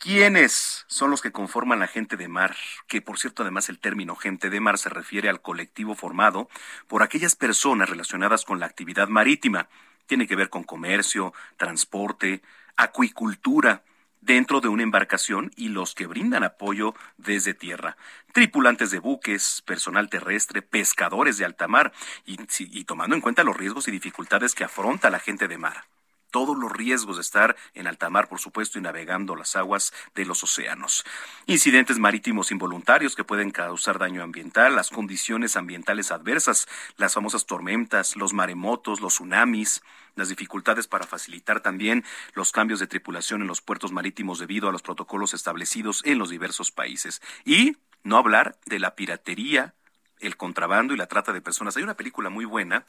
¿Quiénes son los que conforman la gente de mar? Que por cierto, además el término gente de mar se refiere al colectivo formado por aquellas personas relacionadas con la actividad marítima. Tiene que ver con comercio, transporte, acuicultura dentro de una embarcación y los que brindan apoyo desde tierra. Tripulantes de buques, personal terrestre, pescadores de alta mar y, y tomando en cuenta los riesgos y dificultades que afronta la gente de mar. Todos los riesgos de estar en alta mar, por supuesto, y navegando las aguas de los océanos. Incidentes marítimos involuntarios que pueden causar daño ambiental, las condiciones ambientales adversas, las famosas tormentas, los maremotos, los tsunamis, las dificultades para facilitar también los cambios de tripulación en los puertos marítimos debido a los protocolos establecidos en los diversos países. Y no hablar de la piratería, el contrabando y la trata de personas. Hay una película muy buena.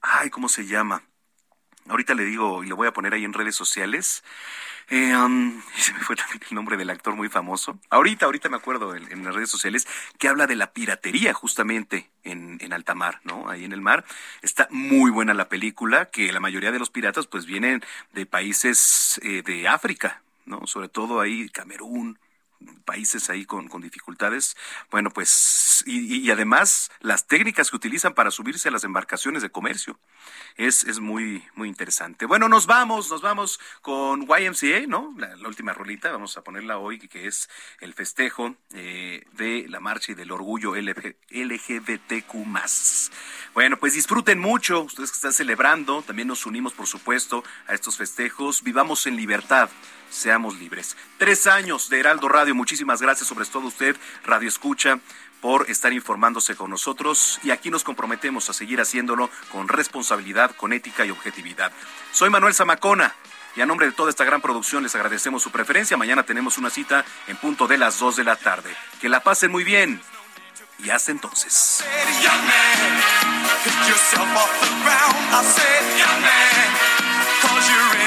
Ay, ¿cómo se llama? Ahorita le digo y lo voy a poner ahí en redes sociales. Eh, um, y se me fue también el nombre del actor muy famoso. Ahorita, ahorita me acuerdo en, las redes sociales que habla de la piratería justamente en, en alta mar, ¿no? Ahí en el mar. Está muy buena la película, que la mayoría de los piratas pues vienen de países eh, de África, ¿no? Sobre todo ahí Camerún, países ahí con, con dificultades. Bueno, pues, y, y además las técnicas que utilizan para subirse a las embarcaciones de comercio. Es, es muy, muy interesante. Bueno, nos vamos, nos vamos con YMCA, ¿no? La, última rolita, vamos a ponerla hoy, que es el festejo eh, de la marcha y del orgullo LG, LGBTQ+. Bueno, pues disfruten mucho, ustedes que están celebrando, también nos unimos, por supuesto, a estos festejos. Vivamos en libertad seamos libres. Tres años de Heraldo Radio, muchísimas gracias, sobre todo usted, Radio Escucha, por estar informándose con nosotros y aquí nos comprometemos a seguir haciéndolo con responsabilidad, con ética y objetividad. Soy Manuel Zamacona. Y a nombre de toda esta gran producción les agradecemos su preferencia. Mañana tenemos una cita en punto de las 2 de la tarde. Que la pasen muy bien. Y hasta entonces.